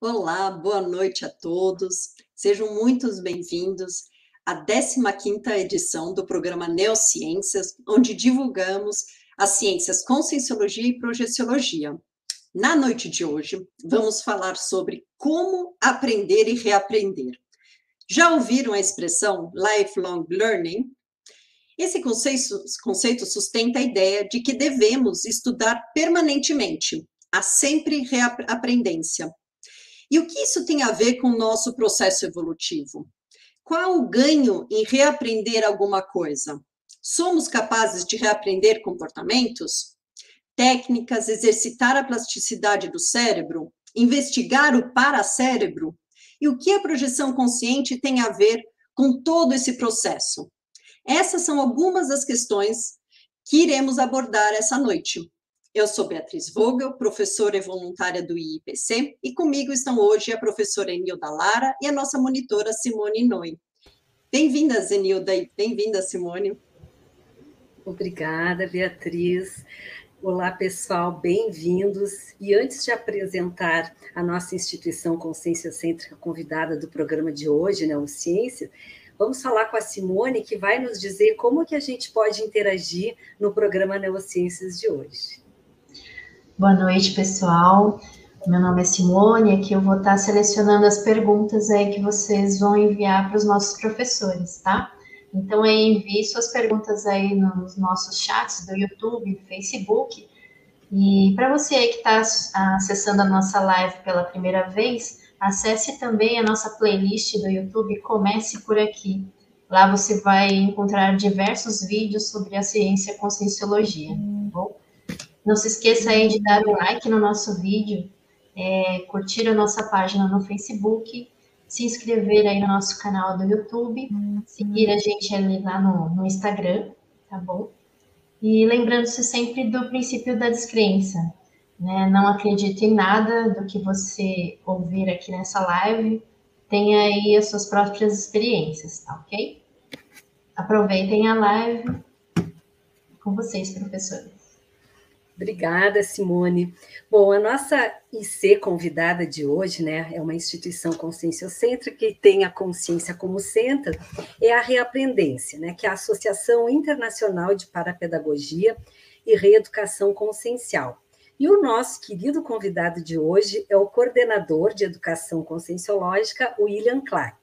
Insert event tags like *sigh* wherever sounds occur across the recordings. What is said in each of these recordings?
Olá, boa noite a todos. Sejam muito bem-vindos à 15ª edição do programa Neociências, onde divulgamos as ciências Conscienciologia e Projeciologia. Na noite de hoje, vamos falar sobre como aprender e reaprender. Já ouviram a expressão lifelong learning? Esse conceito, conceito sustenta a ideia de que devemos estudar permanentemente, há sempre reaprendência e o que isso tem a ver com o nosso processo evolutivo? Qual o ganho em reaprender alguma coisa? Somos capazes de reaprender comportamentos? Técnicas, exercitar a plasticidade do cérebro? Investigar o paracérebro? E o que a projeção consciente tem a ver com todo esse processo? Essas são algumas das questões que iremos abordar essa noite. Eu sou Beatriz Vogel, professora e voluntária do IIPC, e comigo estão hoje a professora Enilda Lara e a nossa monitora Simone Noi. Bem-vindas, Enilda, e bem-vinda, Simone. Obrigada, Beatriz. Olá, pessoal, bem-vindos. E antes de apresentar a nossa instituição Consciência Cêntrica convidada do programa de hoje, né, o Ciência, vamos falar com a Simone, que vai nos dizer como que a gente pode interagir no programa Neurociências de hoje. Boa noite, pessoal. Meu nome é Simone, aqui eu vou estar selecionando as perguntas aí que vocês vão enviar para os nossos professores, tá? Então, envie suas perguntas aí nos nossos chats do YouTube, Facebook. E para você aí que está acessando a nossa live pela primeira vez, acesse também a nossa playlist do YouTube Comece por Aqui. Lá você vai encontrar diversos vídeos sobre a ciência conscienciologia, tá bom? Não se esqueça aí de dar um like no nosso vídeo, é, curtir a nossa página no Facebook, se inscrever aí no nosso canal do YouTube, seguir a gente ali lá no, no Instagram, tá bom? E lembrando-se sempre do princípio da descrença, né? Não acredite em nada do que você ouvir aqui nessa live, tenha aí as suas próprias experiências, tá ok? Aproveitem a live com vocês, professores. Obrigada, Simone. Bom, a nossa IC convidada de hoje, né, é uma instituição conscienciocêntrica que tem a consciência como centro, é a Reaprendência, né, que é a Associação Internacional de Parapedagogia e Reeducação Consciencial. E o nosso querido convidado de hoje é o coordenador de Educação Conscienciológica, William Clark.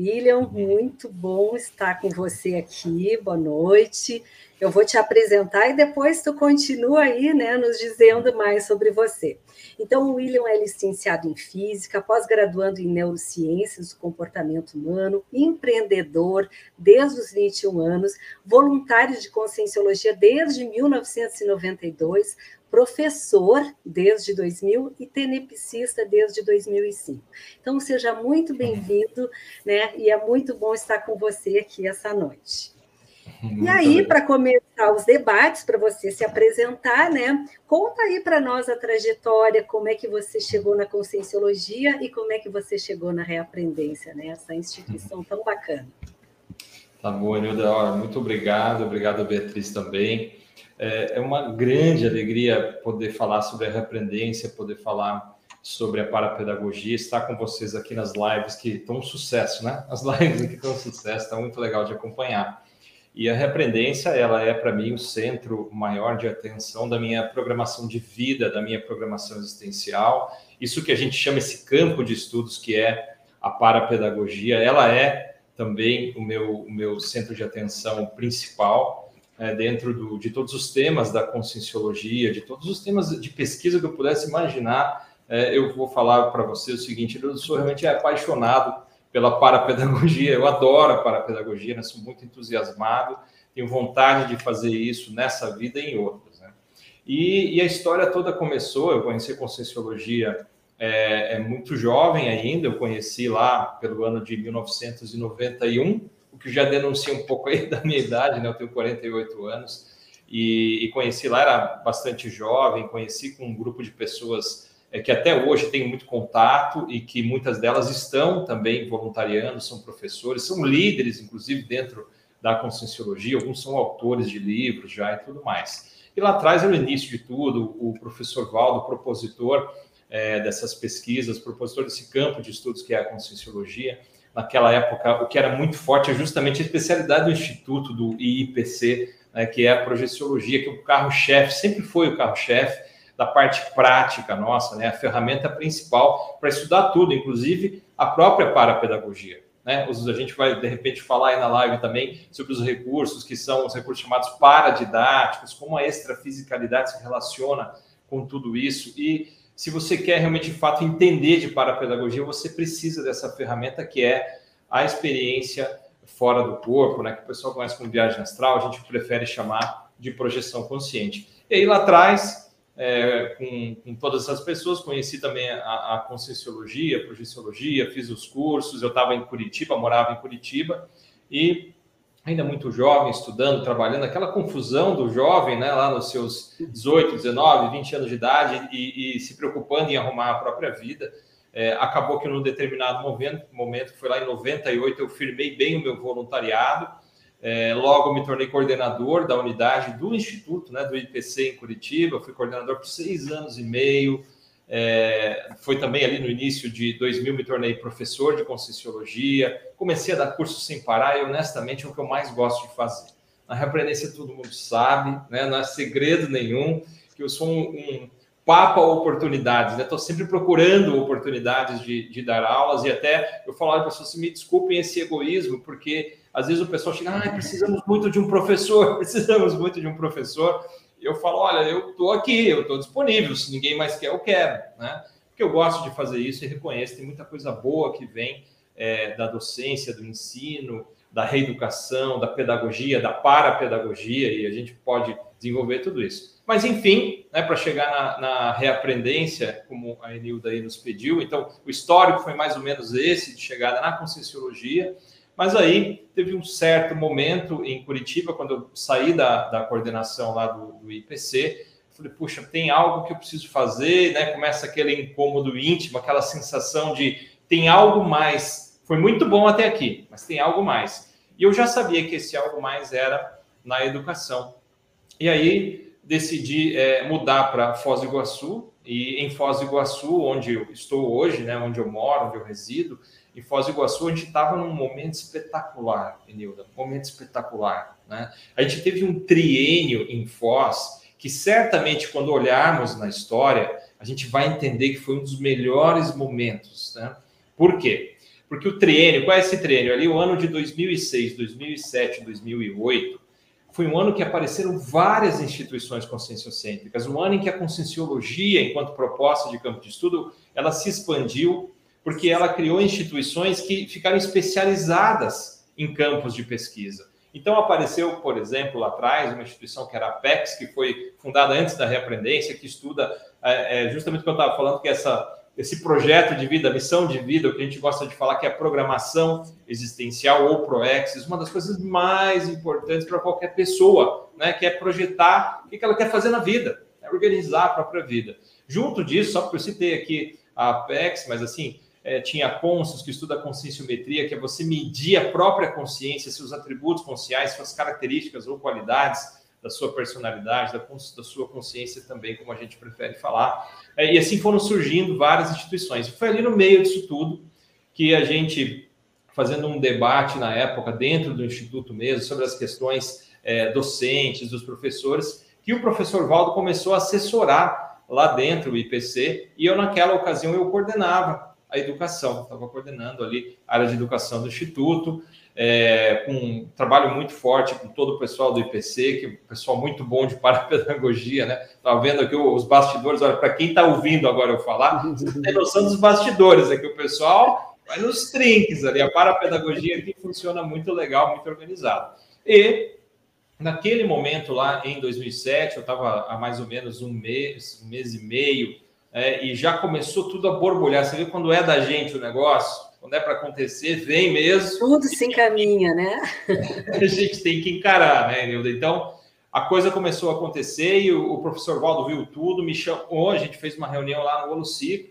William, muito bom estar com você aqui. Boa noite. Eu vou te apresentar e depois tu continua aí, né, nos dizendo mais sobre você. Então, o William é licenciado em Física, pós-graduando em Neurociências do Comportamento Humano, empreendedor desde os 21 anos, voluntário de Conscienciologia desde 1992, professor desde 2000 e tenepsista desde 2005. Então, seja muito bem-vindo, né? E é muito bom estar com você aqui essa noite. Muito e aí, para começar os debates, para você se apresentar, né? Conta aí para nós a trajetória, como é que você chegou na conscienciologia e como é que você chegou na reaprendência, né? Essa instituição tão bacana. Tá bom, Nilda. Muito obrigado, obrigado, Beatriz, também. É, é uma grande alegria poder falar sobre a reaprendência, poder falar sobre a parapedagogia, estar com vocês aqui nas lives que estão um sucesso, né? As *laughs* lives que estão um sucesso, está muito legal de acompanhar. E a repreendência, ela é para mim o centro maior de atenção da minha programação de vida, da minha programação existencial. Isso que a gente chama esse campo de estudos que é a parapedagogia, ela é também o meu, o meu centro de atenção principal é, dentro do, de todos os temas da conscienciologia, de todos os temas de pesquisa que eu pudesse imaginar. É, eu vou falar para você o seguinte: eu sou realmente apaixonado pela parapedagogia. Eu adoro a parapedagogia, né? sou muito entusiasmado, tenho vontade de fazer isso nessa vida e em outras. Né? E, e, a história toda começou, eu conheci a Conscienciologia é, é, muito jovem ainda, eu conheci lá pelo ano de 1991, o que já denuncia um pouco aí *laughs* da minha idade, né? eu tenho 48 anos, e, e conheci lá, era bastante jovem, conheci com um grupo de pessoas é, que até hoje tem muito contato e que muitas delas estão também voluntariando, são professores, são líderes, inclusive, dentro da conscienciologia, alguns são autores de livros já e tudo mais. E lá atrás, no início de tudo, o professor Valdo, propositor, é, dessas pesquisas, propositor desse campo de estudos que é a conscienciologia. Naquela época, o que era muito forte é justamente a especialidade do Instituto, do IIPC, né, que é a projeciologia, que o carro-chefe, sempre foi o carro-chefe da parte prática nossa, né, a ferramenta principal para estudar tudo, inclusive a própria parapedagogia. Né? A gente vai, de repente, falar aí na live também sobre os recursos, que são os recursos chamados paradidáticos, como a extrafisicalidade se relaciona com tudo isso. E se você quer realmente, de fato, entender de parapedagogia, você precisa dessa ferramenta que é a experiência fora do corpo, né? que o pessoal conhece como viagem astral, a gente prefere chamar de projeção consciente. E aí lá atrás, é, com, com, todas essas pessoas, conheci também a, a Conscienciologia, a Projeciologia, fiz os cursos, eu estava em Curitiba, morava em Curitiba, e ainda muito jovem, estudando, trabalhando, aquela confusão do jovem, né, lá nos seus 18, 19, 20 anos de idade, e, e se preocupando em arrumar a própria vida, é, acabou que num determinado momento, momento, foi lá em 98, eu firmei bem o meu voluntariado, é, logo me tornei coordenador da unidade do Instituto, né, do IPC em Curitiba. Fui coordenador por seis anos e meio. É, foi também ali no início de 2000 me tornei professor de Conscienciologia. Comecei a dar curso sem parar e, honestamente, é o que eu mais gosto de fazer. Na repreendência todo mundo sabe, né, não é segredo nenhum, que eu sou um, um papa oportunidades, né? Estou sempre procurando oportunidades de, de, dar aulas e até eu falo, olha, pessoas, me desculpem esse egoísmo, porque às vezes o pessoal chega, ah, precisamos muito de um professor, *laughs* precisamos muito de um professor. Eu falo, olha, eu estou aqui, eu estou disponível, se ninguém mais quer, eu quero, né? Porque eu gosto de fazer isso e reconheço, tem muita coisa boa que vem é, da docência, do ensino, da reeducação, da pedagogia, da parapedagogia, e a gente pode desenvolver tudo isso. Mas, enfim, né, para chegar na, na, reaprendência, como a Enilda aí nos pediu, então, o histórico foi mais ou menos esse, de chegada na Conscienciologia, mas aí teve um certo momento em Curitiba, quando eu saí da, da coordenação lá do, do IPC, falei, puxa, tem algo que eu preciso fazer, né? Começa aquele incômodo íntimo, aquela sensação de tem algo mais. Foi muito bom até aqui, mas tem algo mais. E eu já sabia que esse algo mais era na educação. E aí decidi é, mudar para Foz do Iguaçu, e em Foz do Iguaçu, onde eu estou hoje, né, onde eu moro, onde eu resido, em Foz do Iguaçu, a gente estava num momento espetacular, Enilda, um momento espetacular. Né? A gente teve um triênio em Foz que certamente, quando olharmos na história, a gente vai entender que foi um dos melhores momentos. Né? Por quê? Porque o triênio, qual é esse triênio? Ali, o ano de 2006, 2007, 2008, foi um ano que apareceram várias instituições conscienciocêntricas, um ano em que a conscienciologia, enquanto proposta de campo de estudo, ela se expandiu porque ela criou instituições que ficaram especializadas em campos de pesquisa. Então apareceu, por exemplo, lá atrás, uma instituição que era a PEX, que foi fundada antes da reaprendência, que estuda é, é justamente o que eu estava falando, que essa, esse projeto de vida, missão de vida, o que a gente gosta de falar que é a programação existencial ou ProExis, uma das coisas mais importantes para qualquer pessoa, né, que é projetar o que ela quer fazer na vida, é organizar a própria vida. Junto disso, só porque eu citei aqui a PEX, mas assim, é, tinha a Consus, que estuda a conscienciometria, que é você medir a própria consciência, seus atributos conscienciais, suas características ou qualidades da sua personalidade, da, da sua consciência também, como a gente prefere falar. É, e assim foram surgindo várias instituições. E foi ali no meio disso tudo que a gente, fazendo um debate na época, dentro do Instituto mesmo, sobre as questões é, docentes, dos professores, que o professor Valdo começou a assessorar lá dentro o IPC, e eu, naquela ocasião, eu coordenava a educação. Estava coordenando ali a área de educação do Instituto, é, com um trabalho muito forte com todo o pessoal do IPC, que é um pessoal muito bom de parapedagogia, né? Estava vendo aqui os bastidores, olha, para quem está ouvindo agora eu falar, você tem noção dos bastidores, aqui o pessoal vai nos trinques ali, a parapedagogia aqui funciona muito legal, muito organizado. E naquele momento lá em 2007, eu estava há mais ou menos um mês, um mês e meio é, e já começou tudo a borbulhar. Você vê quando é da gente o negócio, quando é para acontecer, vem mesmo. Tudo se encaminha, né? *laughs* a gente tem que encarar, né, Nilda? Então, a coisa começou a acontecer e o, o, professor Valdo viu tudo, me chamou, a gente fez uma reunião lá no Olucico.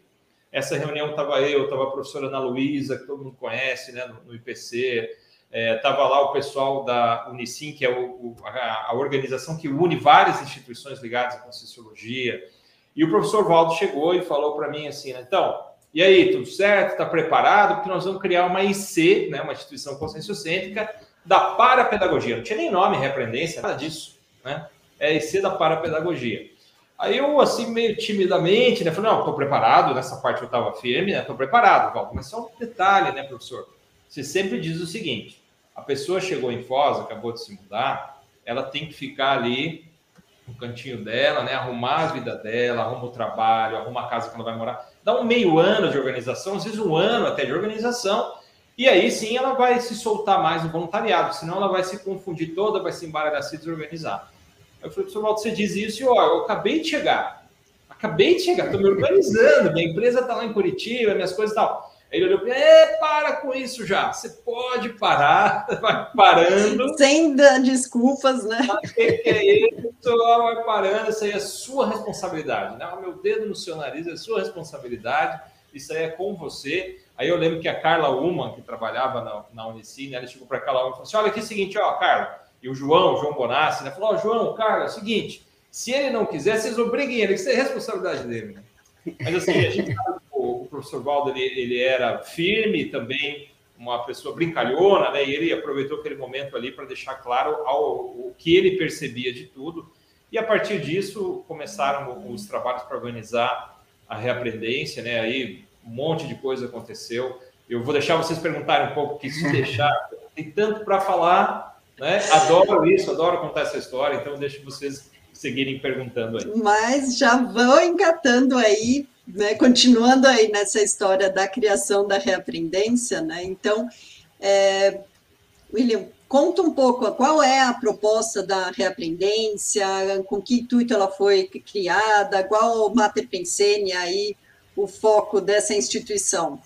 Essa reunião estava eu, estava a professora Ana Luísa, que todo mundo conhece, né, no, no IPC, estava é, lá o pessoal da Unicim, que é o, o, a, a, organização que une várias instituições ligadas à Conscienciologia, E o professor Valdo chegou e falou para mim assim, né, então, e aí, tudo certo? Está preparado? Porque nós vamos criar uma IC, né, uma instituição conscienciocêntrica, da parapedagogia. Não tinha nem nome, repreendência, nada disso. Né? É IC da parapedagogia. Aí eu, assim, meio timidamente, né, falei, não, estou preparado, nessa parte eu estava firme, né, estou preparado, Valdo. Mas só um detalhe, né, professor? Você sempre diz o seguinte, a pessoa chegou em Foz, acabou de se mudar, ela tem que ficar ali no cantinho dela, né, arrumar a vida dela, arruma o trabalho, arruma a casa que ela vai morar dá um meio ano de organização, às vezes um ano até de organização, e aí sim ela vai se soltar mais no voluntariado, senão ela vai se confundir toda, vai se embaralhar, se desorganizar. Eu falei, professor Walter, você diz isso e ó, eu acabei de chegar, acabei de chegar, estou me organizando, minha empresa está lá em Curitiba, minhas coisas e tal. Aí ele olhou para é, para com isso já. Você pode parar, *laughs* vai parando. Sem dar desculpas, né? O que, que é isso? Vai parando, isso aí é sua responsabilidade. Né? O meu dedo no seu nariz é sua responsabilidade, isso aí é com você. Aí eu lembro que a Carla Uman, que trabalhava na, na Unicine, ela chegou para a Carla Uman e falou assim: olha aqui é o seguinte, ó, Carla, e o João, o João Bonassi, né? Falou, ó, João, Carla, é o seguinte, se ele não quiser, vocês obriguem ele, isso é responsabilidade dele. Né? Mas assim, a gente professor Valdo ele, ele era firme também, uma pessoa brincalhona, né? E ele aproveitou aquele momento ali para deixar claro ao, o que ele percebia de tudo. E a partir disso começaram os trabalhos para organizar a reaprendência, né? Aí um monte de coisa aconteceu. Eu vou deixar vocês perguntarem um pouco, que se *laughs* deixar, tem tanto para falar, né? Adoro isso, adoro contar essa história, então deixo vocês seguirem perguntando aí. Mas já vão engatando aí né, continuando aí nessa história da criação da reaprendência, né? Então, é, William, conta um pouco qual é a proposta da reaprendência, com que intuito ela foi criada, qual o Mater Pensene aí o foco dessa instituição.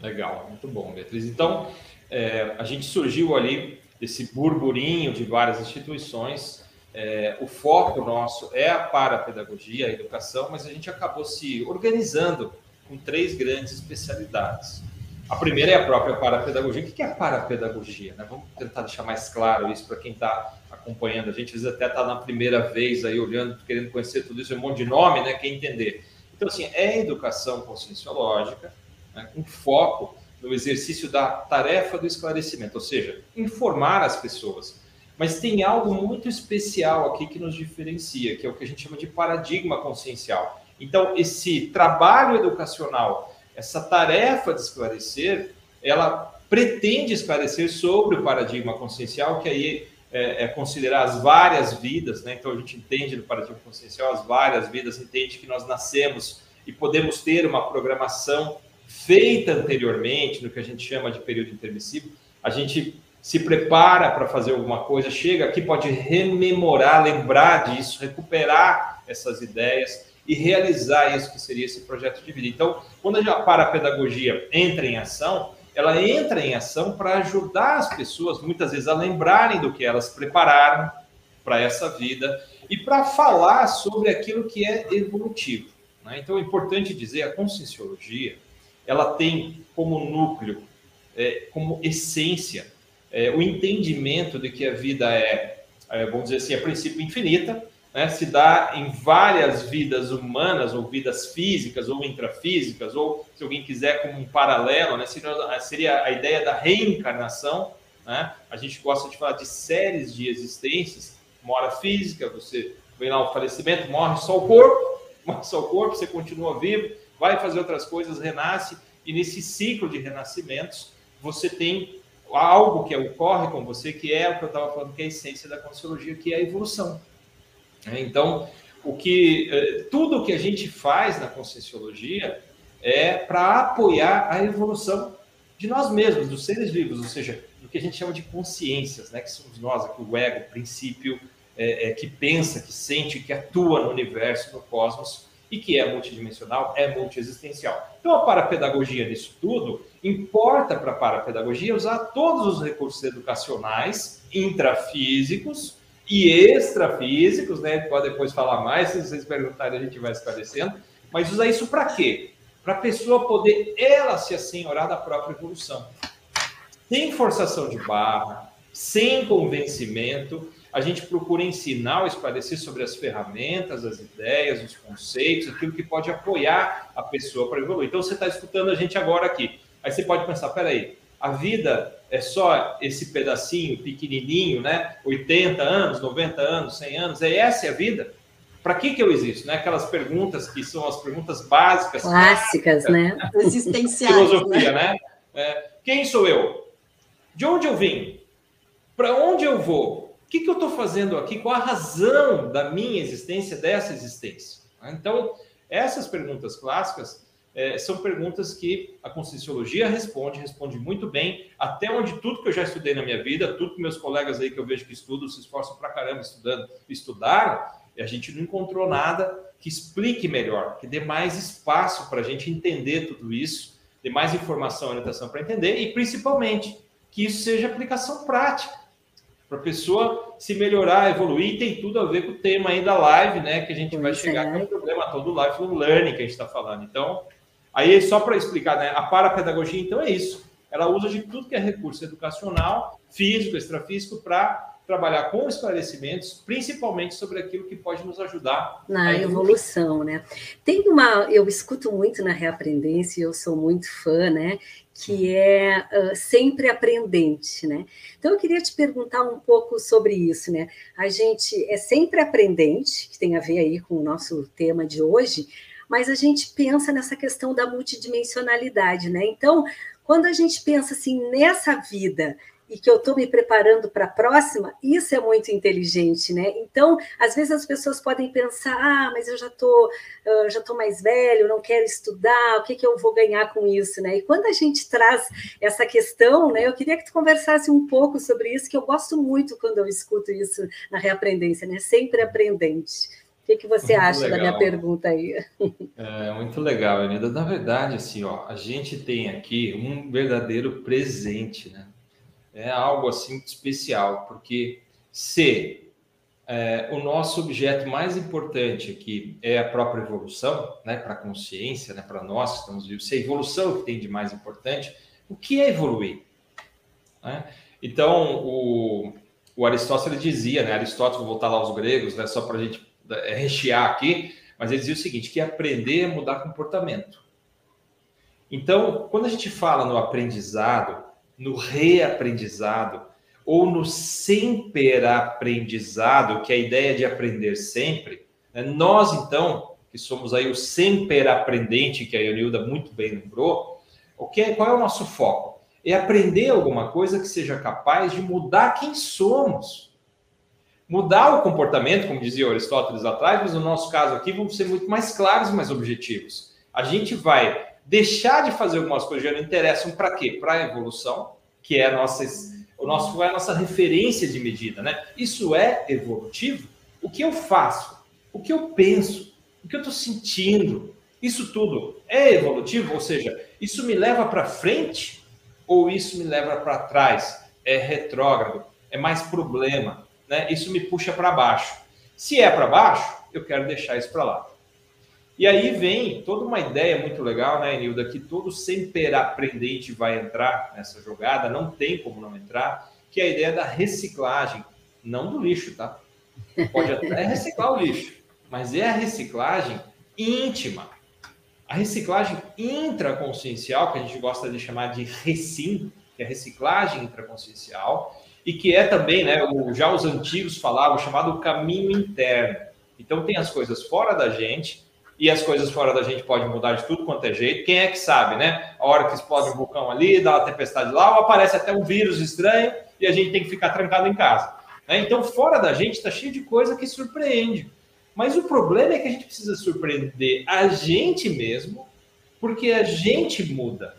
Legal, muito bom, Beatriz. Então, é, a gente surgiu ali desse burburinho de várias instituições é, o foco nosso é a parapedagogia, a educação, mas a gente acabou se organizando com três grandes especialidades. A primeira é a própria parapedagogia. O que é a parapedagogia? Né? Vamos tentar deixar mais claro isso para quem está acompanhando a gente. Às vezes até está na primeira vez aí olhando, querendo conhecer tudo isso, é um monte de nome, né? Quer entender. Então, assim, é educação conscienciológica, né? com foco no exercício da tarefa do esclarecimento, ou seja, informar as pessoas mas tem algo muito especial aqui que nos diferencia, que é o que a gente chama de paradigma consciencial. Então, esse trabalho educacional, essa tarefa de esclarecer, ela pretende esclarecer sobre o paradigma consciencial, que aí é, é, considerar as várias vidas, né? Então a gente entende no paradigma consciencial as várias vidas, entende que nós nascemos e podemos ter uma programação feita anteriormente, no que a gente chama de período intermissivo. A gente se prepara para fazer alguma coisa, chega aqui, pode rememorar, lembrar disso, recuperar essas ideias e realizar isso que seria esse projeto de vida. Então, quando a parapedagogia entra em ação, ela entra em ação para ajudar as pessoas, muitas vezes, a lembrarem do que elas prepararam para essa vida e para falar sobre aquilo que é evolutivo. Né? Então, é importante dizer, a conscienciologia, ela tem como núcleo, é, como essência, é, o entendimento de que a vida é, é, vamos dizer assim, a princípio infinita, né, se dá em várias vidas humanas, ou vidas físicas, ou intrafísicas, ou se alguém quiser como um paralelo, né, seria, a ideia da reencarnação. Né? A gente gosta de falar de séries de existências, uma hora física, você vem lá o falecimento, morre só o corpo, *laughs* morre só o corpo, você continua vivo, vai fazer outras coisas, renasce, e nesse ciclo de renascimentos, você tem algo que ocorre com você, que é o que eu estava falando, que é a essência da consciologia, que é a evolução. É, então, o que é, tudo que a gente faz na conscienciologia é para apoiar a evolução de nós mesmos, dos seres vivos, ou seja, do que a gente chama de consciências, né? que somos nós, aqui, o ego, o princípio é, é, que pensa, que sente, que atua no universo, no cosmos, e que é multidimensional, é multiexistencial. Então, a parapedagogia disso tudo importa para a parapedagogia usar todos os recursos educacionais intrafísicos e extrafísicos, né? Pode depois falar mais, se vocês perguntarem, a gente vai esclarecendo. Mas usar isso para quê? Para a pessoa poder ela se assenhorar da própria evolução. Sem forçação de barra, sem convencimento, a gente procura ensinar ou esclarecer sobre as ferramentas, as ideias, os conceitos, aquilo que pode apoiar a pessoa para evoluir. Então, você está escutando a gente agora aqui. Aí você pode pensar, peraí, a vida é só esse pedacinho pequenininho, né? 80 anos, 90 anos, 100 anos, é essa a vida? Para que que eu existo? Né? Aquelas perguntas que são as perguntas básicas. Clássicas, né? Existenciais. Filosofia, né? né? É, quem sou eu? De onde eu vim? Para onde eu vou? O que, que eu estou fazendo aqui? Qual a razão da minha existência, dessa existência? Então, essas perguntas clássicas é, são perguntas que a Conscienciologia responde, responde muito bem, até onde tudo que eu já estudei na minha vida, tudo que meus colegas aí que eu vejo que estudam, se esforçam para caramba estudando, estudaram, e a gente não encontrou nada que explique melhor, que dê mais espaço para a gente entender tudo isso, dê mais informação e orientação para entender, e principalmente que isso seja aplicação prática, para a pessoa se melhorar, evoluir, e tem tudo a ver com o tema aí da live, né? Que a gente vai chegar, é. com o problema todo life learning que a gente está falando. Então, Aí, só para explicar, né, a parapedagogia, então, é isso. Ela usa de tudo que é recurso educacional, físico, extrafísico, para trabalhar com esclarecimentos, principalmente sobre aquilo que pode nos ajudar na evolução, né? Tem uma, eu escuto muito na reaprendência, eu sou muito fã, né? Que é uh, sempre aprendente, né? Então eu queria te perguntar um pouco sobre isso, né? A gente é sempre aprendente, que tem a ver aí com o nosso tema de hoje, mas a gente pensa nessa questão da multidimensionalidade, né? Então, quando a gente pensa assim nessa vida e que eu estou me preparando para a próxima, isso é muito inteligente, né? Então, às vezes as pessoas podem pensar, ah, mas eu já tô, já tô mais velho, não quero estudar, o que, que eu vou ganhar com isso, né? E quando a gente traz essa questão, né? Eu queria que tu conversasse um pouco sobre isso, que eu gosto muito quando eu escuto isso na reaprendência, né? Sempre aprendente que, que você muito acha legal. da minha pergunta aí? É muito legal, Anida. Na verdade, assim, ó, a gente tem aqui um verdadeiro presente, né? É algo assim especial, porque se é, o nosso objeto mais importante aqui é a própria evolução, né, para a consciência, né, para nós que estamos vivos, se a evolução que tem de mais importante, o que é evoluir? Né? Então, o, o Aristóteles dizia, né, Aristóteles, vou voltar lá aos gregos, né, só para a gente rechear aqui, mas ele dizia o seguinte, que aprender é mudar comportamento. Então, quando a gente fala no aprendizado, no reaprendizado, ou no sempre aprendizado, que é a ideia de aprender sempre, né? nós, então, que somos aí o sempre aprendente, que a Ionilda muito bem lembrou, o que é, qual é o nosso foco? É aprender alguma coisa que seja capaz de mudar quem somos mudar o comportamento, como dizia Aristóteles atrás, mas no nosso caso aqui vamos ser muito mais claros e mais objetivos. A gente vai deixar de fazer algumas coisas que não interessam para quê? Para a evolução, que é a nossa, o nosso, é a nossa referência de medida. Né? Isso é evolutivo? O que eu faço? O que eu penso? O que eu estou sentindo? Isso tudo é evolutivo? Ou seja, isso me leva para frente ou isso me leva para trás? É retrógrado? É mais problema? Né, isso me puxa para baixo. Se é para baixo, eu quero deixar isso para lá. E aí vem toda uma ideia muito legal, né, Nilda, que todo sempre aprendente vai entrar nessa jogada, não tem como não entrar, que é a ideia da reciclagem, não do lixo, tá? Pode até *laughs* reciclar o lixo, mas é a reciclagem íntima. A reciclagem intraconsciencial, que a gente gosta de chamar de recim, que é a reciclagem intraconsciencial, e que é também, né, já os antigos falavam, chamado caminho interno. Então tem as coisas fora da gente, e as coisas fora da gente podem mudar de tudo quanto é jeito. Quem é que sabe, né? A hora que explode um vulcão ali, dá uma tempestade lá, ou aparece até um vírus estranho e a gente tem que ficar trancado em casa. Né? Então, fora da gente está cheio de coisa que surpreende. Mas o problema é que a gente precisa surpreender a gente mesmo, porque a gente muda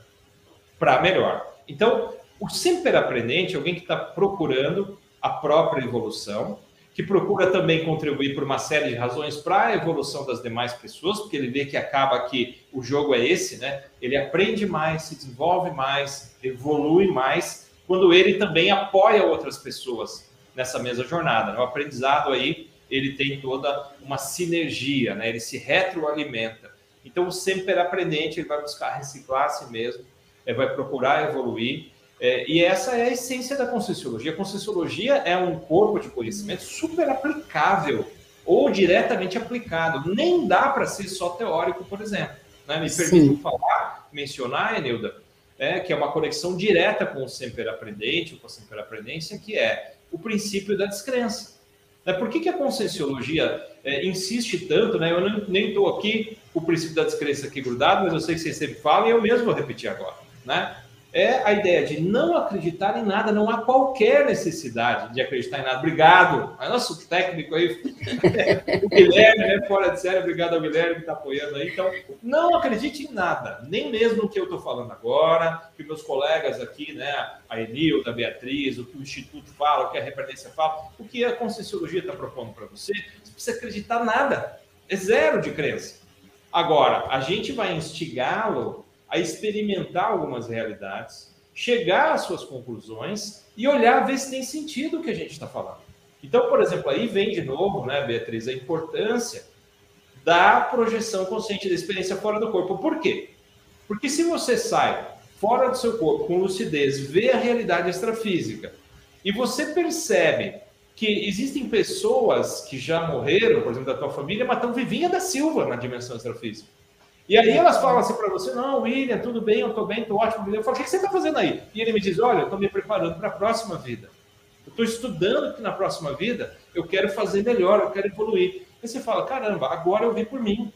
para melhor. Então, o sempre aprendente é alguém que está procurando a própria evolução, que procura também contribuir por uma série de razões para a evolução das demais pessoas, porque ele vê que acaba que o jogo é esse, né? Ele aprende mais, se desenvolve mais, evolui mais, quando ele também apoia outras pessoas nessa mesma jornada. Né? O aprendizado aí, ele tem toda uma sinergia, né? Ele se retroalimenta. Então, o sempre aprendente, ele vai buscar reciclar a si mesmo, ele vai procurar evoluir, É, e essa é a essência da Conscienciologia. A Conscienciologia é um corpo de conhecimento super aplicável ou diretamente aplicado. Nem dá para ser só teórico, por exemplo. Né? Me permito falar, mencionar, Enilda, é, que é uma conexão direta com o sempre aprendente, com a sempre aprendência, que é o princípio da descrença. Né? Por que, que a Conscienciologia é, insiste tanto? Né? Eu não, nem estou aqui com o princípio da descrença aqui grudado, mas eu sei que vocês sempre falam e eu mesmo vou repetir agora. Né? É a ideia de não acreditar em nada, não há qualquer necessidade de acreditar em nada. Obrigado, é nosso técnico aí, *laughs* o Guilherme, né, fora de série, obrigado ao Guilherme que está apoiando aí. Então, não acredite em nada, nem mesmo no que eu estou falando agora, que meus colegas aqui, né, a Enilda, a Beatriz, o que o Instituto fala, o que a Repertência fala, o que a Conscienciologia está propondo para você, você precisa acreditar nada, é zero de crença. Agora, a gente vai instigá-lo a experimentar algumas realidades, chegar às suas conclusões e olhar, ver se tem sentido o que a gente está falando. Então, por exemplo, aí vem de novo, né, Beatriz, a importância da projeção consciente da experiência fora do corpo. Por quê? Porque se você sai fora do seu corpo com lucidez, vê a realidade extrafísica e você percebe que existem pessoas que já morreram, por exemplo, da tua família, mas estão vivinha da Silva na dimensão extrafísica. E aí elas falam assim para você, não, William, tudo bem, eu estou bem, estou ótimo. Eu falo, o que você está fazendo aí? E ele me diz, olha, eu estou me preparando para a próxima vida. Eu estou estudando que na próxima vida eu quero fazer melhor, eu quero evoluir. Aí você fala, caramba, agora eu vi por mim.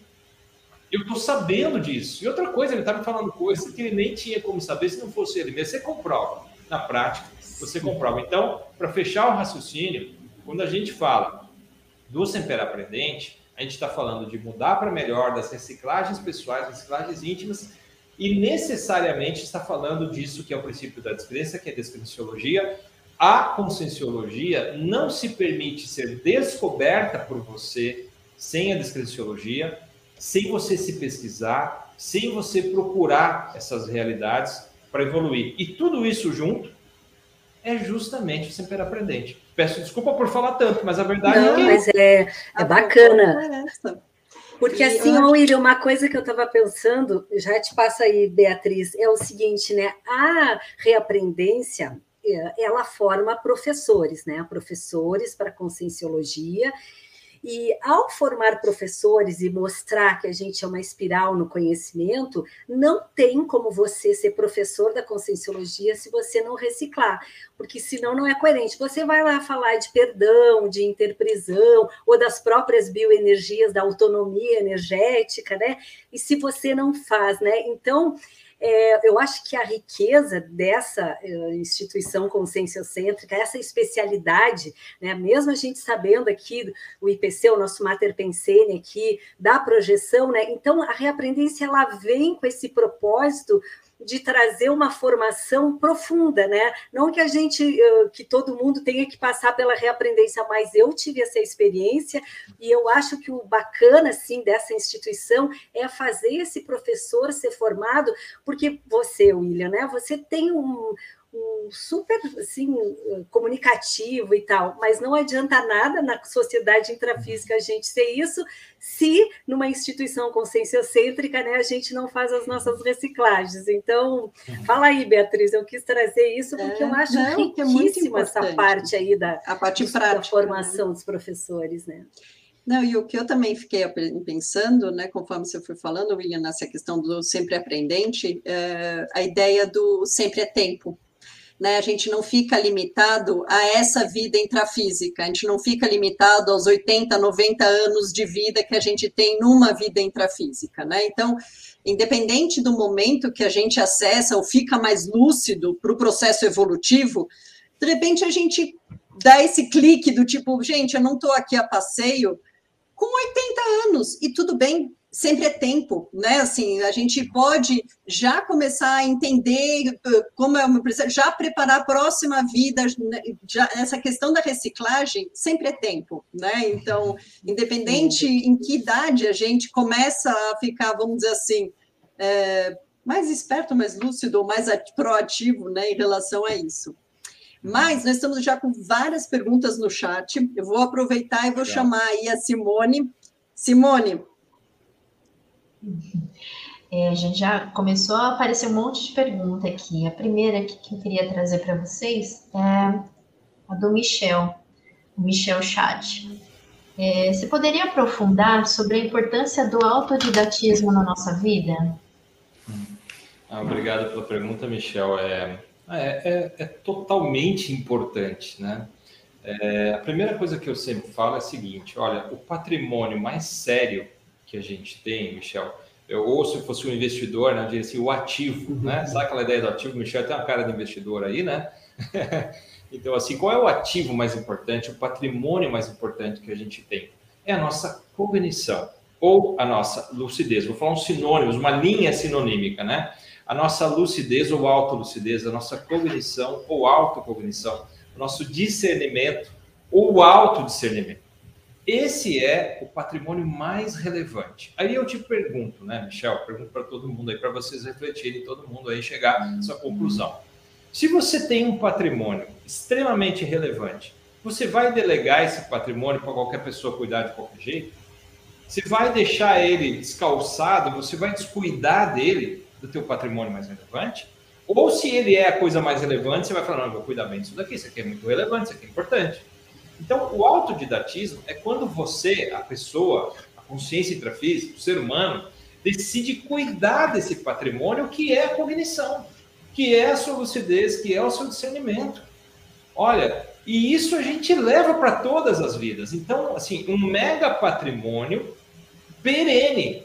Eu estou sabendo disso. E outra coisa, ele está me falando coisas que ele nem tinha como saber se não fosse ele mesmo. Você comprova. Na prática, você comprova. Então, para fechar o raciocínio, quando a gente fala do sempre aprendente, a gente está falando de mudar para melhor, das reciclagens pessoais, reciclagens íntimas, e necessariamente está falando disso que é o princípio da descrença, que é a descrenciologia. A conscienciologia não se permite ser descoberta por você sem a descrenciologia, sem você se pesquisar, sem você procurar essas realidades para evoluir. E tudo isso junto é justamente o sempre aprendente. Peço desculpa por falar tanto, mas a verdade Não, é que. Mas é, é bacana. Porque e assim, eu... William, uma coisa que eu estava pensando, já te passa aí, Beatriz, é o seguinte, né? A reaprendência, é, ela forma professores, né? Professores para conscienciologia e ao formar professores e mostrar que a gente é uma espiral no conhecimento, não tem como você ser professor da conscienciologia se você não reciclar, porque senão não é coerente. Você vai lá falar de perdão, de interprisão, ou das próprias bioenergias, da autonomia energética, né? E se você não faz, né? Então, é, eu acho que a riqueza dessa uh, instituição conscienciocêntrica, essa especialidade, né, mesmo a gente sabendo aqui o IPC, o nosso Mater Pensene aqui, da projeção, né, então a reaprendência ela vem com esse propósito de trazer uma formação profunda, né? Não que a gente, que todo mundo tenha que passar pela reaprendência, mas eu tive essa experiência e eu acho que o bacana, assim, dessa instituição é fazer esse professor ser formado, porque você, William, né? Você tem um, um super assim comunicativo e tal, mas não adianta nada na sociedade intrafísica a gente ser isso se numa instituição conscienciocêntrica né, a gente não faz as nossas reciclagens. Então, fala aí, Beatriz, eu quis trazer isso porque é, eu acho não, riquíssima é essa parte aí da, a parte prática, da formação né? dos professores, né? Não, e o que eu também fiquei pensando, né, conforme você foi falando, William, nessa questão do sempre aprendente, é, a ideia do sempre é tempo, né? A gente não fica limitado a essa vida intrafísica, a gente não fica limitado aos 80, 90 anos de vida que a gente tem numa vida intrafísica, né? Então, independente do momento que a gente acessa ou fica mais lúcido para o processo evolutivo, de repente a gente dá esse clique do tipo, gente, eu não estou aqui a passeio com 80 anos, e tudo bem, sempre é tempo, né? Assim, a gente pode já começar a entender uh, como é uma já preparar a próxima vida, né? já, essa questão da reciclagem sempre é tempo, né? Então, independente em que idade a gente começa a ficar, vamos dizer assim, é, mais esperto, mais lúcido, mais proativo, né, em relação a isso. Mas nós estamos já com várias perguntas no chat. Eu vou aproveitar e vou chamar aí a Simone. Simone, É, a gente já começou a aparecer um monte de pergunta aqui. A primeira que, eu queria trazer para vocês é a do Michel, o Michel Chad. É, você poderia aprofundar sobre a importância do autodidatismo na nossa vida? Ah, obrigado pela pergunta, Michel. É, é, é, é totalmente importante, né? É, a primeira coisa que eu sempre falo é a seguinte: olha, o patrimônio mais sério que a gente tem, Michel, eu, ou se fosse um investidor, né, eu diria assim, o ativo, né? Uhum. Sabe aquela ideia do ativo? Michel tem uma cara de investidor aí, né? *laughs* Então, assim, qual é o ativo mais importante, o patrimônio mais importante que a gente tem? É a nossa cognição ou a nossa lucidez. Vou falar uns sinônimos, uma linha sinonímica, né? A nossa lucidez ou autolucidez, a nossa cognição ou autocognição, o nosso discernimento ou autodiscernimento. Esse é o patrimônio mais relevante. Aí eu te pergunto, né, Michel? Pergunto para todo mundo aí, para vocês refletirem, todo mundo aí chegar a essa conclusão. Se você tem um patrimônio extremamente relevante, você vai delegar esse patrimônio para qualquer pessoa cuidar de qualquer jeito? Você vai deixar ele descalçado, você vai descuidar dele, do teu patrimônio mais relevante? Ou se ele é a coisa mais relevante, você vai falar, não, eu vou cuidar bem disso daqui, isso aqui é muito relevante, isso aqui é importante. Então, o autodidatismo é quando você, a pessoa, a consciência intrafísica, o ser humano, decide cuidar desse patrimônio que é a cognição que é a sua lucidez, que é o seu discernimento. Olha, e isso a gente leva para todas as vidas. Então, assim, um mega patrimônio perene.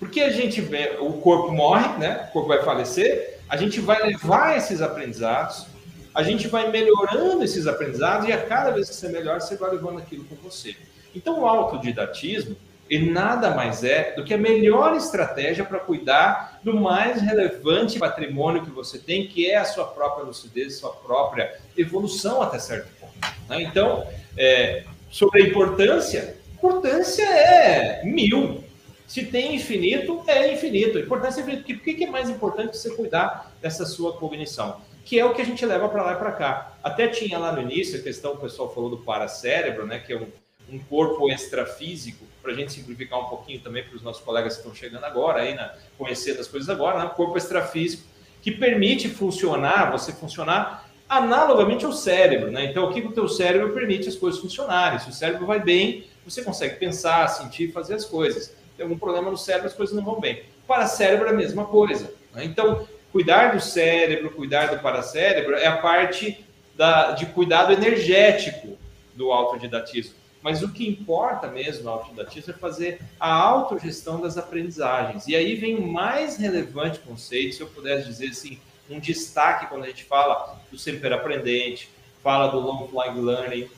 Porque a gente vê, o corpo morre, né? O corpo vai falecer, a gente vai levar esses aprendizados, a gente vai melhorando esses aprendizados e a cada vez que você melhora, você vai levando aquilo com você. Então, o autodidatismo, ele nada mais é do que a melhor estratégia para cuidar do mais relevante patrimônio que você tem, que é a sua própria lucidez, sua própria evolução até certo ponto. Né? Então, é, sobre a importância, importância é mil. Se tem infinito, é infinito. Importância é infinito. Por que é mais importante você cuidar dessa sua cognição? Que é o que a gente leva para lá e para cá. Até tinha lá no início a questão, o pessoal falou do paracérebro, né? Que é um, um corpo extrafísico para a gente simplificar um pouquinho também para os nossos colegas que estão chegando agora, aí, né, conhecendo as coisas agora, né, corpo extrafísico, que permite funcionar, você funcionar analogamente ao cérebro, né? Então, o que o teu cérebro permite as coisas funcionarem? Se o cérebro vai bem, você consegue pensar, sentir, fazer as coisas. Tem algum problema no cérebro, as coisas não vão bem. Para cérebro é a mesma coisa. Né? Então, cuidar do cérebro, cuidar do paracérebro é a parte da, de cuidado energético do autodidatismo. Mas o que importa mesmo no autodidatismo é fazer a autogestão das aprendizagens. E aí vem o mais relevante conceito, se eu pudesse dizer assim, um destaque quando a gente fala do sempre aprendente, fala do long flying learning,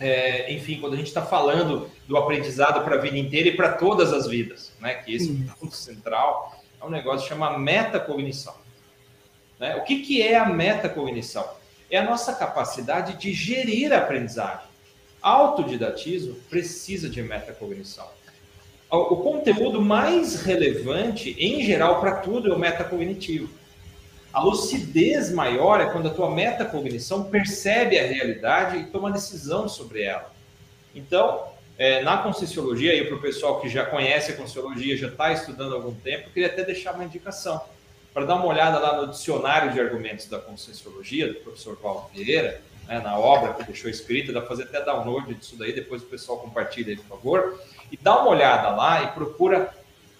é, enfim, quando a gente está falando do aprendizado para a vida inteira e para todas as vidas, né? Que esse é ponto central é um negócio que chama metacognição. Né? O que, que é a metacognição? É a nossa capacidade de gerir a aprendizagem. Autodidatismo precisa de metacognição. O conteúdo mais relevante, em geral, para tudo é o metacognitivo. A lucidez maior é quando a tua metacognição percebe a realidade e toma decisão sobre ela. Então, é, na Conscienciologia, e para o pessoal que já conhece a Conscienciologia, já está estudando há algum tempo, eu queria até deixar uma indicação para dar uma olhada lá no dicionário de argumentos da Conscienciologia, do professor Paulo Vieira, né, na obra que deixou escrita, dá para fazer até download disso daí, depois o pessoal compartilha aí, por favor, e dá uma olhada lá e procura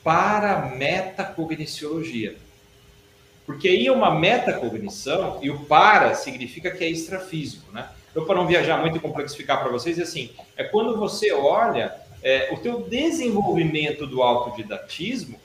para metacogniciologia. Porque aí é uma metacognição e o para significa que é extrafísico, né? Então, para não viajar muito e complexificar para vocês, é assim, é quando você olha é, o teu desenvolvimento do autodidatismo,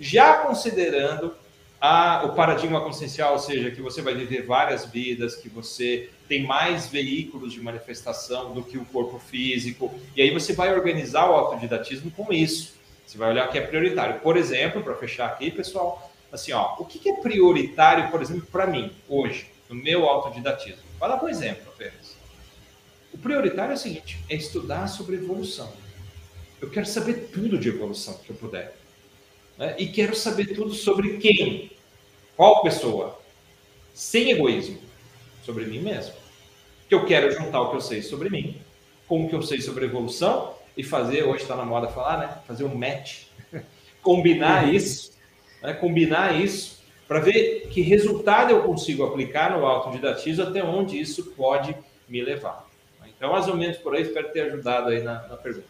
já considerando a, o paradigma consciencial, ou seja, que você vai viver várias vidas, que você tem mais veículos de manifestação do que o corpo físico, e aí você vai organizar o autodidatismo com isso. Você vai olhar o que é prioritário. Por exemplo, para fechar aqui, pessoal, assim, ó, o que é prioritário, por exemplo, para mim, hoje, no meu autodidatismo? Vai lá por exemplo apenas. O prioritário é o seguinte: é estudar sobre evolução. Eu quero saber tudo de evolução que eu puder. Né? E quero saber tudo sobre quem, qual pessoa, sem egoísmo sobre mim mesmo. Que eu quero juntar o que eu sei sobre mim com o que eu sei sobre evolução e fazer, hoje está na moda falar, né? Fazer um match, *laughs* combinar uhum. isso né? combinar isso para ver que resultado eu consigo aplicar no autodidatismo, até onde isso pode me levar. Então, mais ou menos por aí, espero ter ajudado aí na, na pergunta.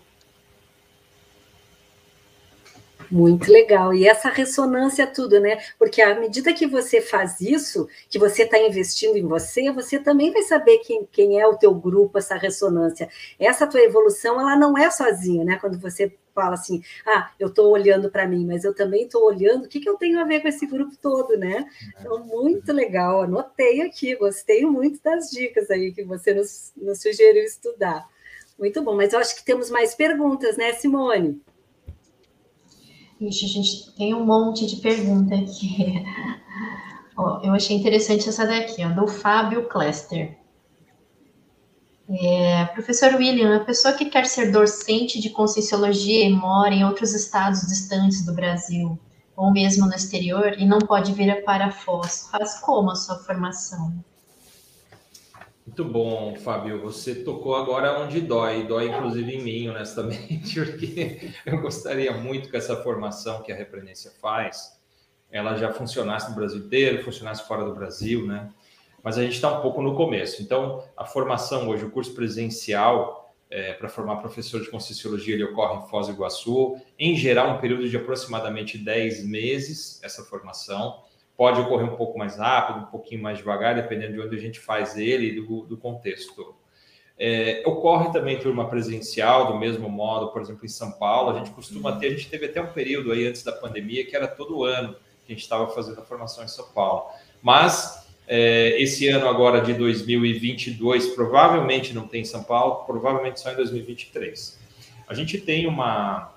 Muito legal. E essa ressonância tudo, né? Porque à medida que você faz isso, que você está investindo em você, você também vai saber quem, quem é o teu grupo, essa ressonância. Essa tua evolução, ela não é sozinha, né? Quando você fala assim, ah, eu estou olhando para mim, mas eu também estou olhando o que, que eu tenho a ver com esse grupo todo, né? Então, muito legal. Anotei aqui, gostei muito das dicas aí que você nos, nos sugeriu estudar. Muito bom, mas eu acho que temos mais perguntas, né, Simone? Ixi, a gente tem um monte de pergunta aqui. *laughs* ó, eu achei interessante essa daqui, ó, do Fábio Cluster. É, professor William, a pessoa que quer ser docente de Conscienciologia e mora em outros estados distantes do Brasil, ou mesmo no exterior, e não pode vir para Foz, faz como a sua formação? Muito bom, Fábio. Você tocou agora onde dói, dói inclusive em mim, honestamente, *laughs* porque eu gostaria muito que essa formação que a Repreendência faz, ela já funcionasse no Brasil inteiro, funcionasse fora do Brasil, né? Mas a gente está um pouco no começo. Então, a formação hoje, o curso presencial é, para formar professor de Conscienciologia, ele ocorre em Foz do Iguaçu. Em geral, um período de aproximadamente 10 meses, essa formação pode ocorrer um pouco mais rápido, um pouquinho mais devagar, dependendo de onde a gente faz ele e do, do contexto. É, ocorre também turma presencial, do mesmo modo, por exemplo, em São Paulo, a gente costuma ter, a gente teve até um período aí antes da pandemia que era todo ano que a gente estava fazendo a formação em São Paulo. Mas é, esse ano agora de 2022 provavelmente não tem em São Paulo, provavelmente só em 2023. A gente tem uma,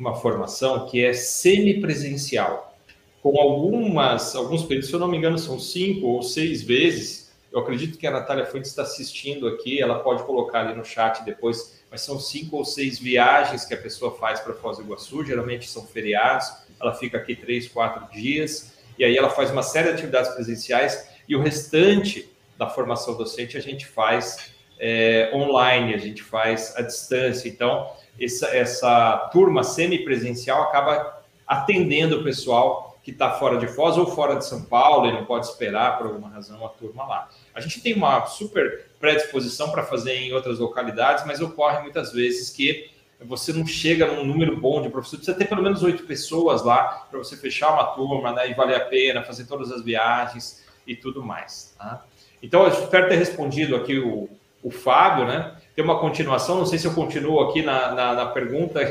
uma formação que é semipresencial com algumas, alguns períodos, se eu não me engano, são cinco ou seis vezes. Eu acredito que a Natália Fuentes está assistindo aqui, ela pode colocar ali no chat depois, mas são cinco ou seis viagens que a pessoa faz para Foz do Iguaçu, geralmente são feriados, ela fica aqui três, quatro dias, e aí ela faz uma série de atividades presenciais, e o restante da formação docente a gente faz é, online, a gente faz à distância. Então, essa, essa turma semipresencial acaba atendendo o pessoal que está fora de Foz ou fora de São Paulo e não pode esperar por alguma razão a turma lá. A gente tem uma super predisposição para fazer em outras localidades, mas ocorre muitas vezes que você não chega num número bom de professores, precisa ter pelo menos oito pessoas lá para você fechar uma turma né, e valer a pena, fazer todas as viagens e tudo mais. Tá? Então, eu espero ter respondido aqui o, o Fábio, né? Tem uma continuação, não sei se eu continuo aqui na, na, na pergunta. *laughs*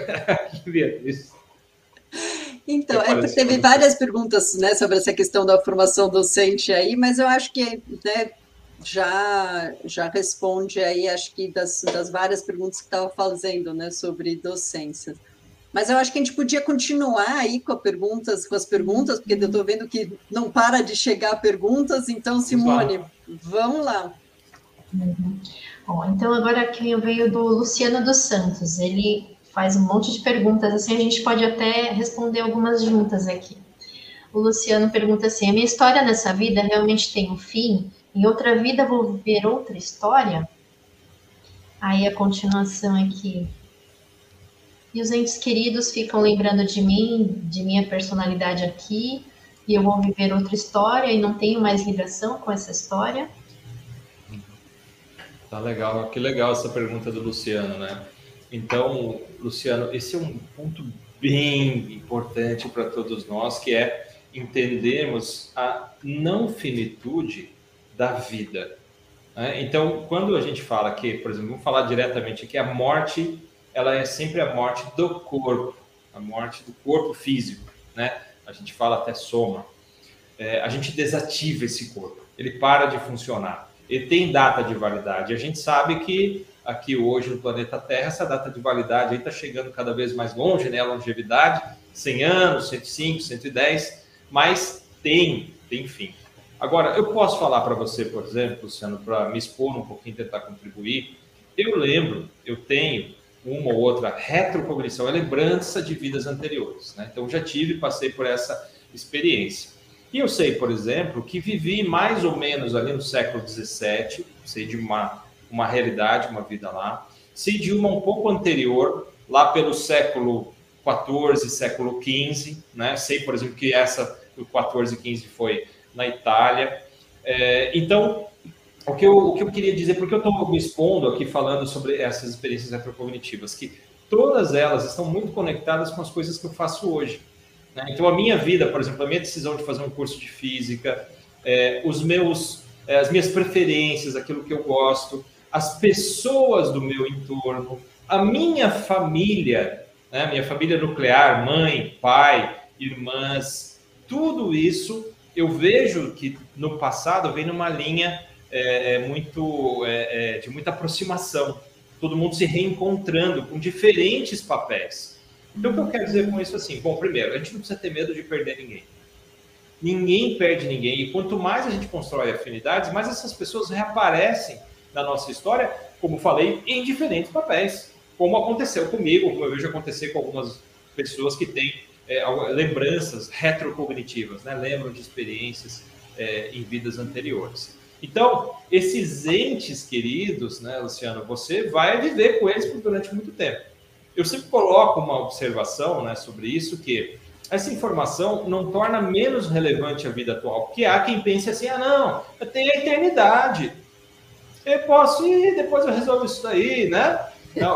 Então, é, teve várias perguntas né, sobre essa questão da formação docente aí, mas eu acho que né, já, já responde aí, acho que das, das várias perguntas que estava fazendo né, sobre docência. Mas eu acho que a gente podia continuar aí com, perguntas, com as perguntas, porque eu estou vendo que não para de chegar perguntas, então, Simone, vamos lá. Uhum. Bom, então agora quem veio do Luciano dos Santos, ele faz um monte de perguntas, assim a gente pode até responder algumas juntas aqui. O Luciano pergunta assim: a minha história nessa vida realmente tem um fim? Em outra vida vou viver outra história? Aí a continuação aqui. E os entes queridos ficam lembrando de mim, de minha personalidade aqui, e eu vou viver outra história e não tenho mais ligação com essa história? Tá legal, que legal essa pergunta do Luciano, né? Então, Luciano, esse é um ponto bem importante para todos nós, que é entendermos a não finitude da vida. Né? Então, quando a gente fala que, por exemplo, vamos falar diretamente aqui, a morte, ela é sempre a morte do corpo, a morte do corpo físico, né? A gente fala até soma. É, a gente desativa esse corpo, ele para de funcionar. Ele tem data de validade. A gente sabe que aqui hoje no planeta Terra, essa data de validade está chegando cada vez mais longe, né? A longevidade, 100 anos, 105, 110, mas tem, tem fim. Agora, eu posso falar para você, por exemplo, Luciano, para me expor um pouquinho, tentar contribuir. Eu lembro, eu tenho uma ou outra retrocognição, é lembrança de vidas anteriores. Né? Então, já tive, passei por essa experiência. E eu sei, por exemplo, que vivi mais ou menos ali no século XVII, sei de uma uma realidade, uma vida lá. Se de uma um pouco anterior, lá pelo século XIV, século XV, né? Sei, por exemplo, que essa do XIV e XV foi na Itália. É, então, o que, eu, o que eu queria dizer, porque eu estou me expondo aqui falando sobre essas experiências retrocognitivas, que todas elas estão muito conectadas com as coisas que eu faço hoje. Né? Então, a minha vida, por exemplo, a minha decisão de fazer um curso de física, é, os meus, é, as minhas preferências, aquilo que eu gosto, as pessoas do meu entorno, a minha família, né? minha família nuclear, mãe, pai, irmãs, tudo isso eu vejo que no passado vem numa linha é, é muito é, é, de muita aproximação, todo mundo se reencontrando com diferentes papéis. Então, o que eu quero dizer com isso assim? Bom, primeiro, a gente não precisa ter medo de perder ninguém. Ninguém perde ninguém. E quanto mais a gente constrói afinidades, mais essas pessoas reaparecem na nossa história, como falei, em diferentes papéis. Como aconteceu comigo, como eu vejo acontecer com algumas pessoas que têm é, lembranças retrocognitivas, né? lembram de experiências é, em vidas anteriores. Então, esses entes queridos, né, Luciano, você vai viver com eles durante muito tempo. Eu sempre coloco uma observação né, sobre isso, que essa informação não torna menos relevante a vida atual, porque há quem pense assim, ah, não, eu tenho a eternidade, eu posso ir, depois eu resolvo isso daí, né?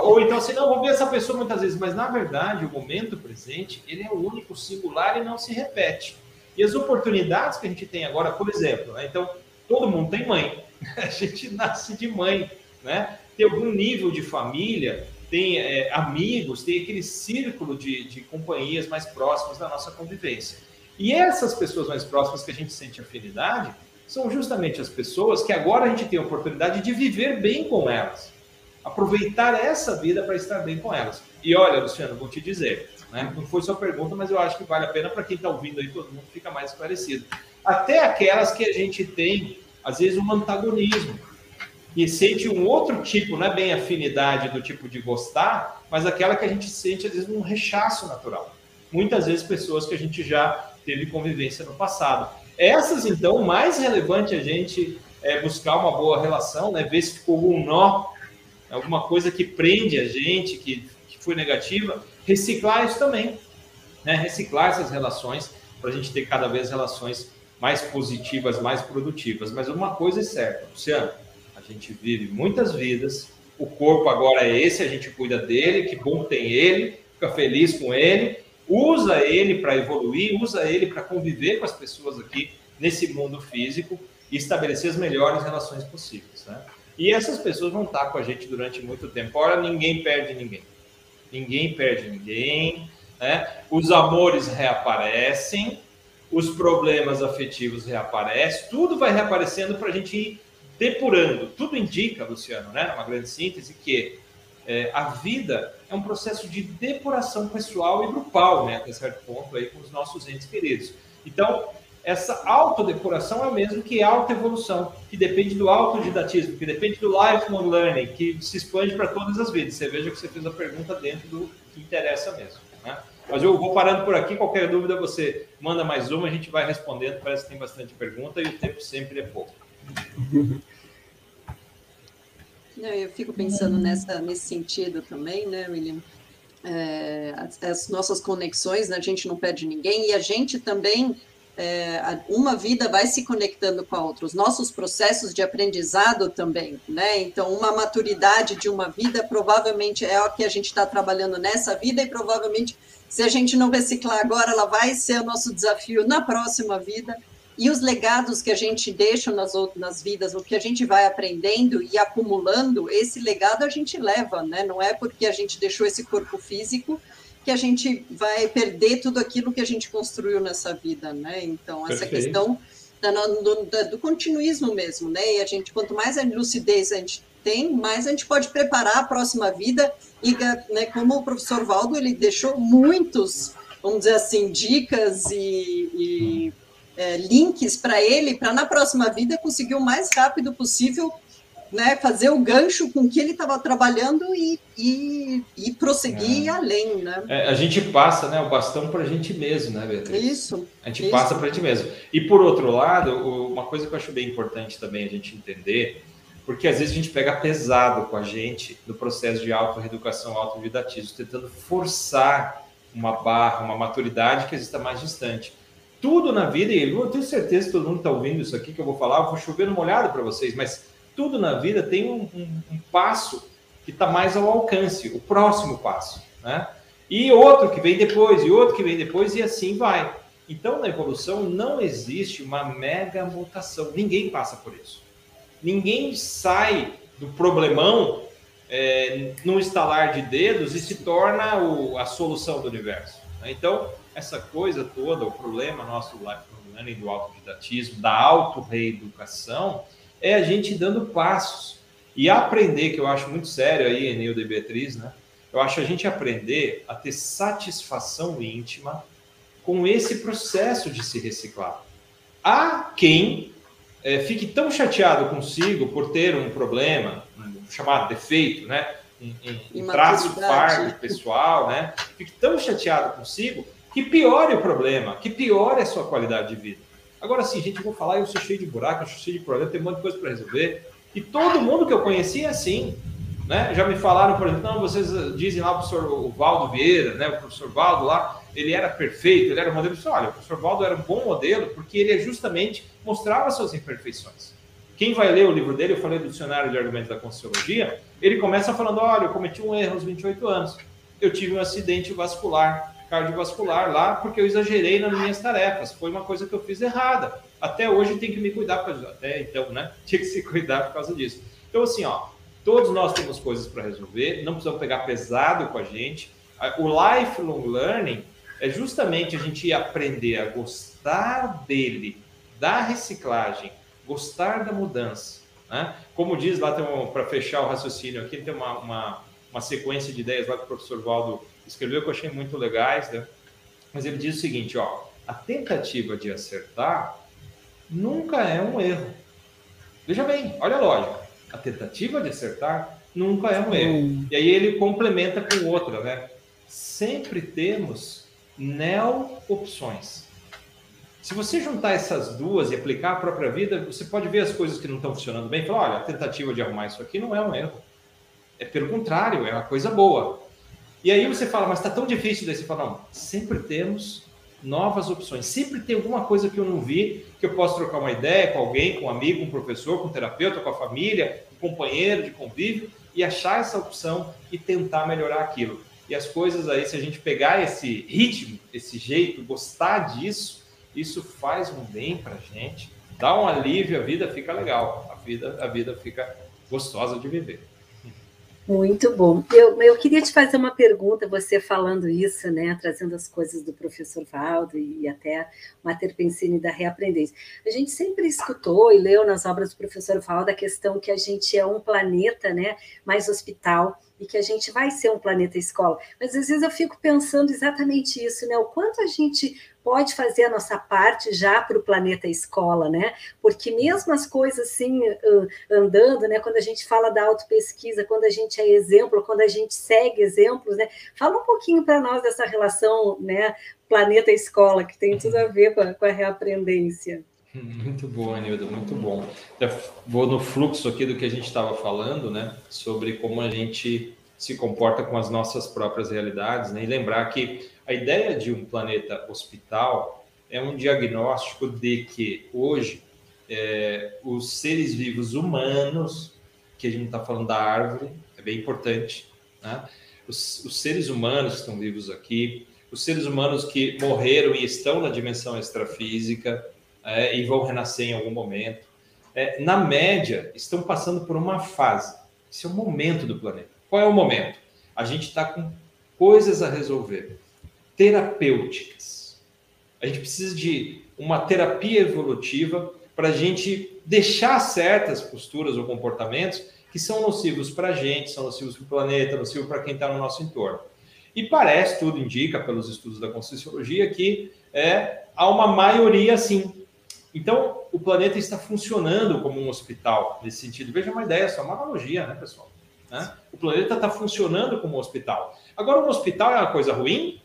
Ou então assim, não, vou ver essa pessoa muitas vezes, mas na verdade o momento presente, ele é o único, singular e não se repete. E as oportunidades que a gente tem agora, por exemplo, né? então todo mundo tem mãe. *laughs* A gente nasce de mãe, né? Tem algum nível de família, tem é, amigos, tem aquele círculo de, de companhias mais próximas da nossa convivência. E essas pessoas mais próximas que a gente sente afinidade são justamente as pessoas que agora a gente tem a oportunidade de viver bem com elas. Aproveitar essa vida para estar bem com elas. E olha, Luciano, vou te dizer, né? não foi sua pergunta, mas eu acho que vale a pena para quem está ouvindo aí, todo mundo fica mais esclarecido. Até aquelas que a gente tem às vezes, um antagonismo. E sente um outro tipo, não é bem afinidade do tipo de gostar, mas aquela que a gente sente, às vezes, um rechaço natural. Muitas vezes, pessoas que a gente já teve convivência no passado. Essas, então, mais relevante a gente é buscar uma boa relação, né? ver se ficou algum nó, alguma coisa que prende a gente, que, que foi negativa, reciclar isso também. Né? Reciclar essas relações para a gente ter cada vez relações mais positivas, mais produtivas. Mas uma coisa é certa, Luciano, a gente vive muitas vidas, o corpo agora é esse, a gente cuida dele, que bom tem ele, fica feliz com ele, usa ele para evoluir, usa ele para conviver com as pessoas aqui nesse mundo físico e estabelecer as melhores relações possíveis. Né? E essas pessoas vão estar com a gente durante muito tempo. Ora, ninguém perde ninguém. Ninguém perde ninguém. Né? Os amores reaparecem, os problemas afetivos reaparecem, tudo vai reaparecendo para a gente ir depurando. Tudo indica, Luciano, né, uma grande síntese, que é, a vida é um processo de depuração pessoal e grupal, né, até certo ponto, aí, com os nossos entes queridos. Então, essa autodepuração é o mesmo que autoevolução, que depende do autodidatismo, que depende do lifelong learning, que se expande para todas as vidas. Você veja que você fez a pergunta dentro do que interessa mesmo. Né? Mas eu vou parando por aqui. Qualquer dúvida, você manda mais uma, a gente vai respondendo. Parece que tem bastante pergunta e o tempo sempre é pouco. Eu fico pensando nessa, nesse sentido também, né, William? É, as, as, nossas conexões, né, a gente não perde ninguém e a gente também, é, uma vida vai se conectando com a outra, os nossos processos de aprendizado também, né? Então, uma maturidade de uma vida provavelmente é o que a gente está trabalhando nessa vida e provavelmente se a gente não reciclar agora, ela vai ser o nosso desafio na próxima vida. E os legados que a gente deixa nas outras vidas, o que a gente vai aprendendo e acumulando, esse legado a gente leva, né? Não é porque a gente deixou esse corpo físico que a gente vai perder tudo aquilo que a gente construiu nessa vida, né? Então, essa Perfeito. questão do, do, do, continuismo mesmo, né? E a gente, quanto mais a lucidez a gente tem, mais a gente pode preparar a próxima vida e, né, como o professor Valdo, ele deixou muitos, vamos dizer assim, dicas e, e é, links para ele, para na próxima vida conseguir o mais rápido possível né, fazer o gancho com que ele estava trabalhando e, e, e prosseguir é. além, né? É, a gente passa né, o bastão para a gente mesmo, né, Beatriz? Isso. A gente isso. passa para a gente mesmo. E por outro lado, uma coisa que eu acho bem importante também a gente entender porque às vezes a gente pega pesado com a gente no processo de auto-reeducação, auto-didatismo, tentando forçar uma barra, uma maturidade que exista mais distante. Tudo na vida, e eu tenho certeza que todo mundo está ouvindo isso aqui que eu vou falar, eu vou chover no molhado para vocês, mas tudo na vida tem um, um, um passo que está mais ao alcance, o próximo passo, né? E outro que vem depois, e outro que vem depois, e assim vai. Então, na evolução não existe uma mega mutação. Ninguém passa por isso. Ninguém sai do problemão é, num estalar de dedos e se torna o, a solução do universo. Né? Então, essa coisa toda, o problema nosso do lifelong learning, do autodidatismo, da auto-reeducação, é a gente dando passos e aprender, que eu acho muito sério aí, Enildo e Beatriz, né? Eu acho a gente aprender a ter satisfação íntima com esse processo de se reciclar. Há quem é, fique tão chateado consigo por ter um problema, chamado defeito, né? Um, um, um traço fardo pessoal, né? Fique tão chateado consigo que piore o problema, que piore a sua qualidade de vida. Agora sim, gente, eu vou falar, eu sou cheio de buraco, eu sou cheio de problema, tem um monte de coisa para resolver. E todo mundo que eu conheci é assim. Né? Já me falaram, por exemplo, não, vocês dizem lá o professor Valdo Vieira, né? o professor Valdo lá, ele era perfeito, ele era modelo. Olha, o professor Valdo era um bom modelo porque ele justamente mostrava suas imperfeições. Quem vai ler o livro dele, eu falei do dicionário de argumentos da Conscienciologia, ele começa falando: olha, eu cometi um erro aos 28 anos. Eu tive um acidente vascular, cardiovascular lá, porque eu exagerei nas minhas tarefas. Foi uma coisa que eu fiz errada. Até hoje tem que me cuidar, até então, né? *laughs* Tinha que se cuidar por causa disso. Então, assim, ó, todos nós temos coisas para resolver, não precisamos pegar pesado com a gente. O lifelong learning é justamente a gente aprender a gostar dele, da reciclagem, gostar da mudança. Né? Como diz lá, um, para fechar o raciocínio aqui, tem uma, uma, uma, sequência de ideias lá que o professor Valdo escreveu que eu achei muito legais, né? mas ele diz o seguinte, ó, a tentativa de acertar nunca é um erro. Veja bem, olha a lógica. A tentativa de acertar nunca é um erro. Hum. E aí ele complementa com outra, né? Sempre temos neo-opções. Se você juntar essas duas e aplicar a própria vida, você pode ver as coisas que não estão funcionando bem e falar: olha, a tentativa de arrumar isso aqui não é um erro. É pelo contrário, é uma coisa boa. E aí você fala, mas está tão difícil. Daí você fala: não, sempre temos novas opções. Sempre tem alguma coisa que eu não vi, que eu posso trocar uma ideia com alguém, com um amigo, com um professor, com um terapeuta, com a família, com um companheiro de convívio e achar essa opção e tentar melhorar aquilo. E as coisas aí, se a gente pegar esse ritmo, esse jeito, gostar disso, isso faz um bem para gente, dá um alívio, a vida fica legal, a vida, a vida fica gostosa de viver. Muito bom. Eu, eu queria te fazer uma pergunta, você falando isso, né, trazendo as coisas do professor Valdo e até Mater Pensini da reaprendência. A gente sempre escutou e leu nas obras do professor Valdo a questão que a gente é um planeta, né, mais hospital, e que a gente vai ser um planeta escola. Mas às vezes eu fico pensando exatamente isso, né? O quanto a gente pode fazer a nossa parte já para o planeta escola, né? Porque mesmo as coisas assim andando, né? Quando a gente fala da autopesquisa, quando a gente é exemplo, quando a gente segue exemplos, né? Fala um pouquinho para nós dessa relação, né? Planeta escola, que tem tudo a ver com a, com a reaprendência. *laughs* Muito bom, Anilda, muito bom. Eu vou no fluxo aqui do que a gente estava falando, né? Sobre como a gente se comporta com as nossas próprias realidades, né? E lembrar que a ideia de um planeta hospital é um diagnóstico de que hoje é, os seres vivos humanos, que a gente está falando da árvore, é bem importante, né? Os, os, seres humanos que estão vivos aqui, os seres humanos que morreram e estão na dimensão extrafísica é, e vão renascer em algum momento, é, na média, estão passando por uma fase. Esse é o momento do planeta. Qual é o momento? A gente está com coisas a resolver terapêuticas. A gente precisa de uma terapia evolutiva para a gente deixar certas posturas ou comportamentos que são nocivos para a gente, são nocivos para o planeta, nocivos para quem está no nosso entorno. E parece, tudo indica pelos estudos da Conscienciologia, que é, há uma maioria sim. Então, o planeta está funcionando como um hospital nesse sentido. Veja uma ideia, só uma analogia, né, pessoal? Né? O planeta está funcionando como um hospital. Agora, um hospital é uma coisa ruim?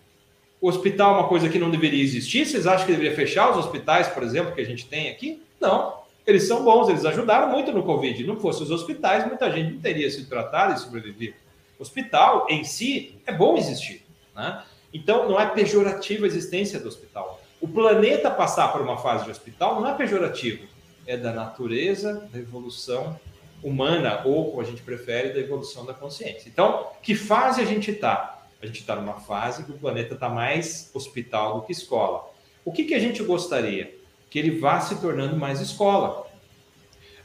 o hospital é uma coisa que não deveria existir? Vocês acham que deveria fechar os hospitais, por exemplo, que a gente tem aqui? Não. Eles são bons, eles ajudaram muito no Covid. Não fossem os hospitais, muita gente não teria sido tratada e sobrevivido. Hospital em si é bom existir. Né? Então, não é pejorativa a existência do hospital. O planeta passar por uma fase de hospital não é pejorativo, é da natureza da evolução humana, ou, como a gente prefere, da evolução da consciência. Então, que fase a gente está? A gente está numa fase que o planeta está mais hospital do que escola. O que, que a gente gostaria? Que ele vá se tornando mais escola.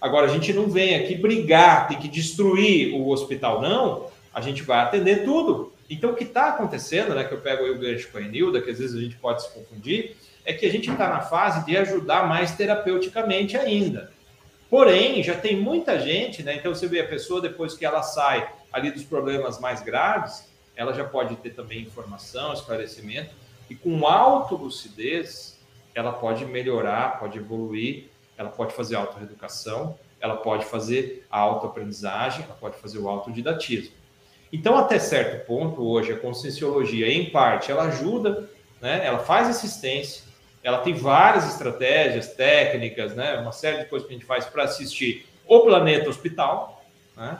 Agora, a gente não vem aqui brigar, tem que destruir o hospital, não. A gente vai atender tudo. Então, o que está acontecendo, né, que eu pego aí o gancho com a Enilda, que às vezes a gente pode se confundir, é que a gente está na fase de ajudar mais terapeuticamente ainda. Porém, já tem muita gente, né? Então você vê a pessoa depois que ela sai ali dos problemas mais graves, ela já pode ter também informação, esclarecimento, e com autolucidez ela pode melhorar, pode evoluir, ela pode fazer autorreeducação, ela pode fazer a autoaprendizagem, ela pode fazer o autodidatismo. Então, até certo ponto, hoje, a conscienciologia, em parte, ela ajuda, né? ela faz assistência, ela tem várias estratégias, técnicas, né? uma série de coisas que a gente faz para assistir o planeta hospital, né?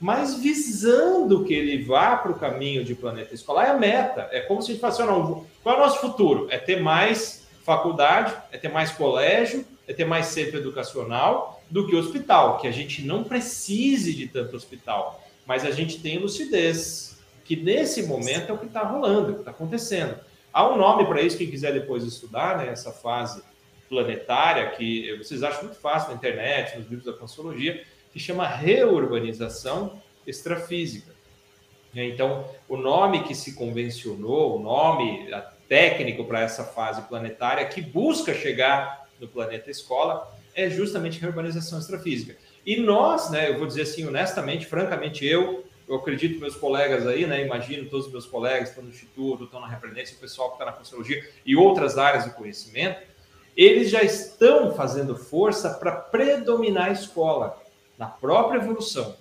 mas visando que ele vá para o caminho de planeta escolar é a meta. É como se a gente falasse, não, qual é o nosso futuro? É ter mais faculdade, é ter mais colégio, é ter mais centro educacional do que hospital, que a gente não precise de tanto hospital mas a gente tem lucidez, que nesse momento é o que está rolando, o que está acontecendo. Há um nome para isso, quem quiser depois estudar, né, essa fase planetária, que vocês acham muito fácil na internet, nos livros da Consologia, que chama reurbanização extrafísica. Então, o nome que se convencionou, o nome técnico para essa fase planetária que busca chegar no planeta escola é justamente reurbanização extrafísica. E nós, né, eu vou dizer assim, honestamente, francamente, eu, eu acredito meus colegas aí, né, imagino todos os meus colegas estão no Instituto, estão na Repreendência, o pessoal que está na Conselhologia e outras áreas do conhecimento, eles já estão fazendo força para predominar a escola na própria evolução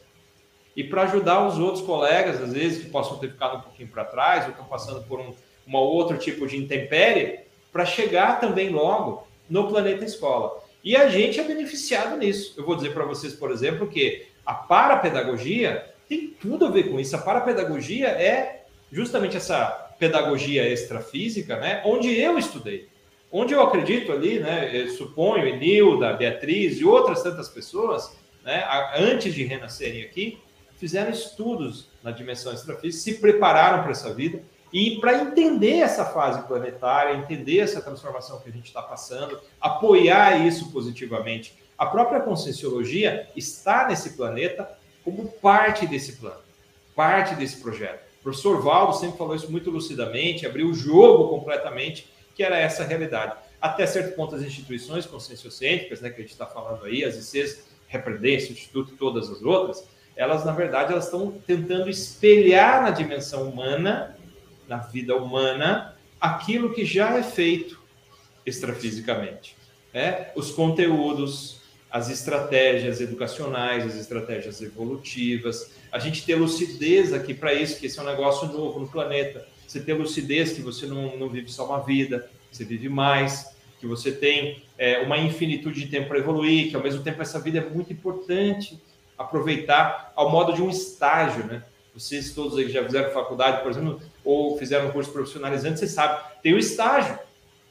e para ajudar os outros colegas, às vezes, que possam ter ficado um pouquinho para trás ou estão passando por um uma outro tipo de intempérie, para chegar também logo no planeta escola. E a gente é beneficiado nisso. Eu vou dizer para vocês, por exemplo, que a parapedagogia tem tudo a ver com isso. A parapedagogia é justamente essa pedagogia extrafísica, né? Onde eu estudei. Onde eu acredito ali, né? Eu suponho, Enilda, Beatriz e outras tantas pessoas, né? Antes de renascerem aqui, fizeram estudos na dimensão extrafísica, se prepararam para essa vida e para entender essa fase planetária, entender essa transformação que a gente está passando, apoiar isso positivamente. A própria conscienciologia está nesse planeta como parte desse plano, parte desse projeto. O professor Valdo sempre falou isso muito lucidamente, abriu o jogo completamente, que era essa realidade. Até certo ponto, as instituições conscienciocêntricas, né, que a gente está falando aí, as ICs, Repreendência, Instituto e todas as outras, elas, na verdade, elas estão tentando espelhar na dimensão humana na vida humana aquilo que já é feito extrafisicamente. Né? Os conteúdos, as estratégias educacionais, as estratégias evolutivas. A gente ter lucidez aqui para isso, que esse é um negócio novo no planeta. Você ter lucidez que você não, não vive só uma vida, você vive mais, que você tem é, uma infinitude de tempo para evoluir, que ao mesmo tempo essa vida é muito importante aproveitar ao modo de um estágio, né? Vocês todos aí que já fizeram faculdade, por exemplo, ou fizeram um curso profissionalizante, você sabe, tem o estágio.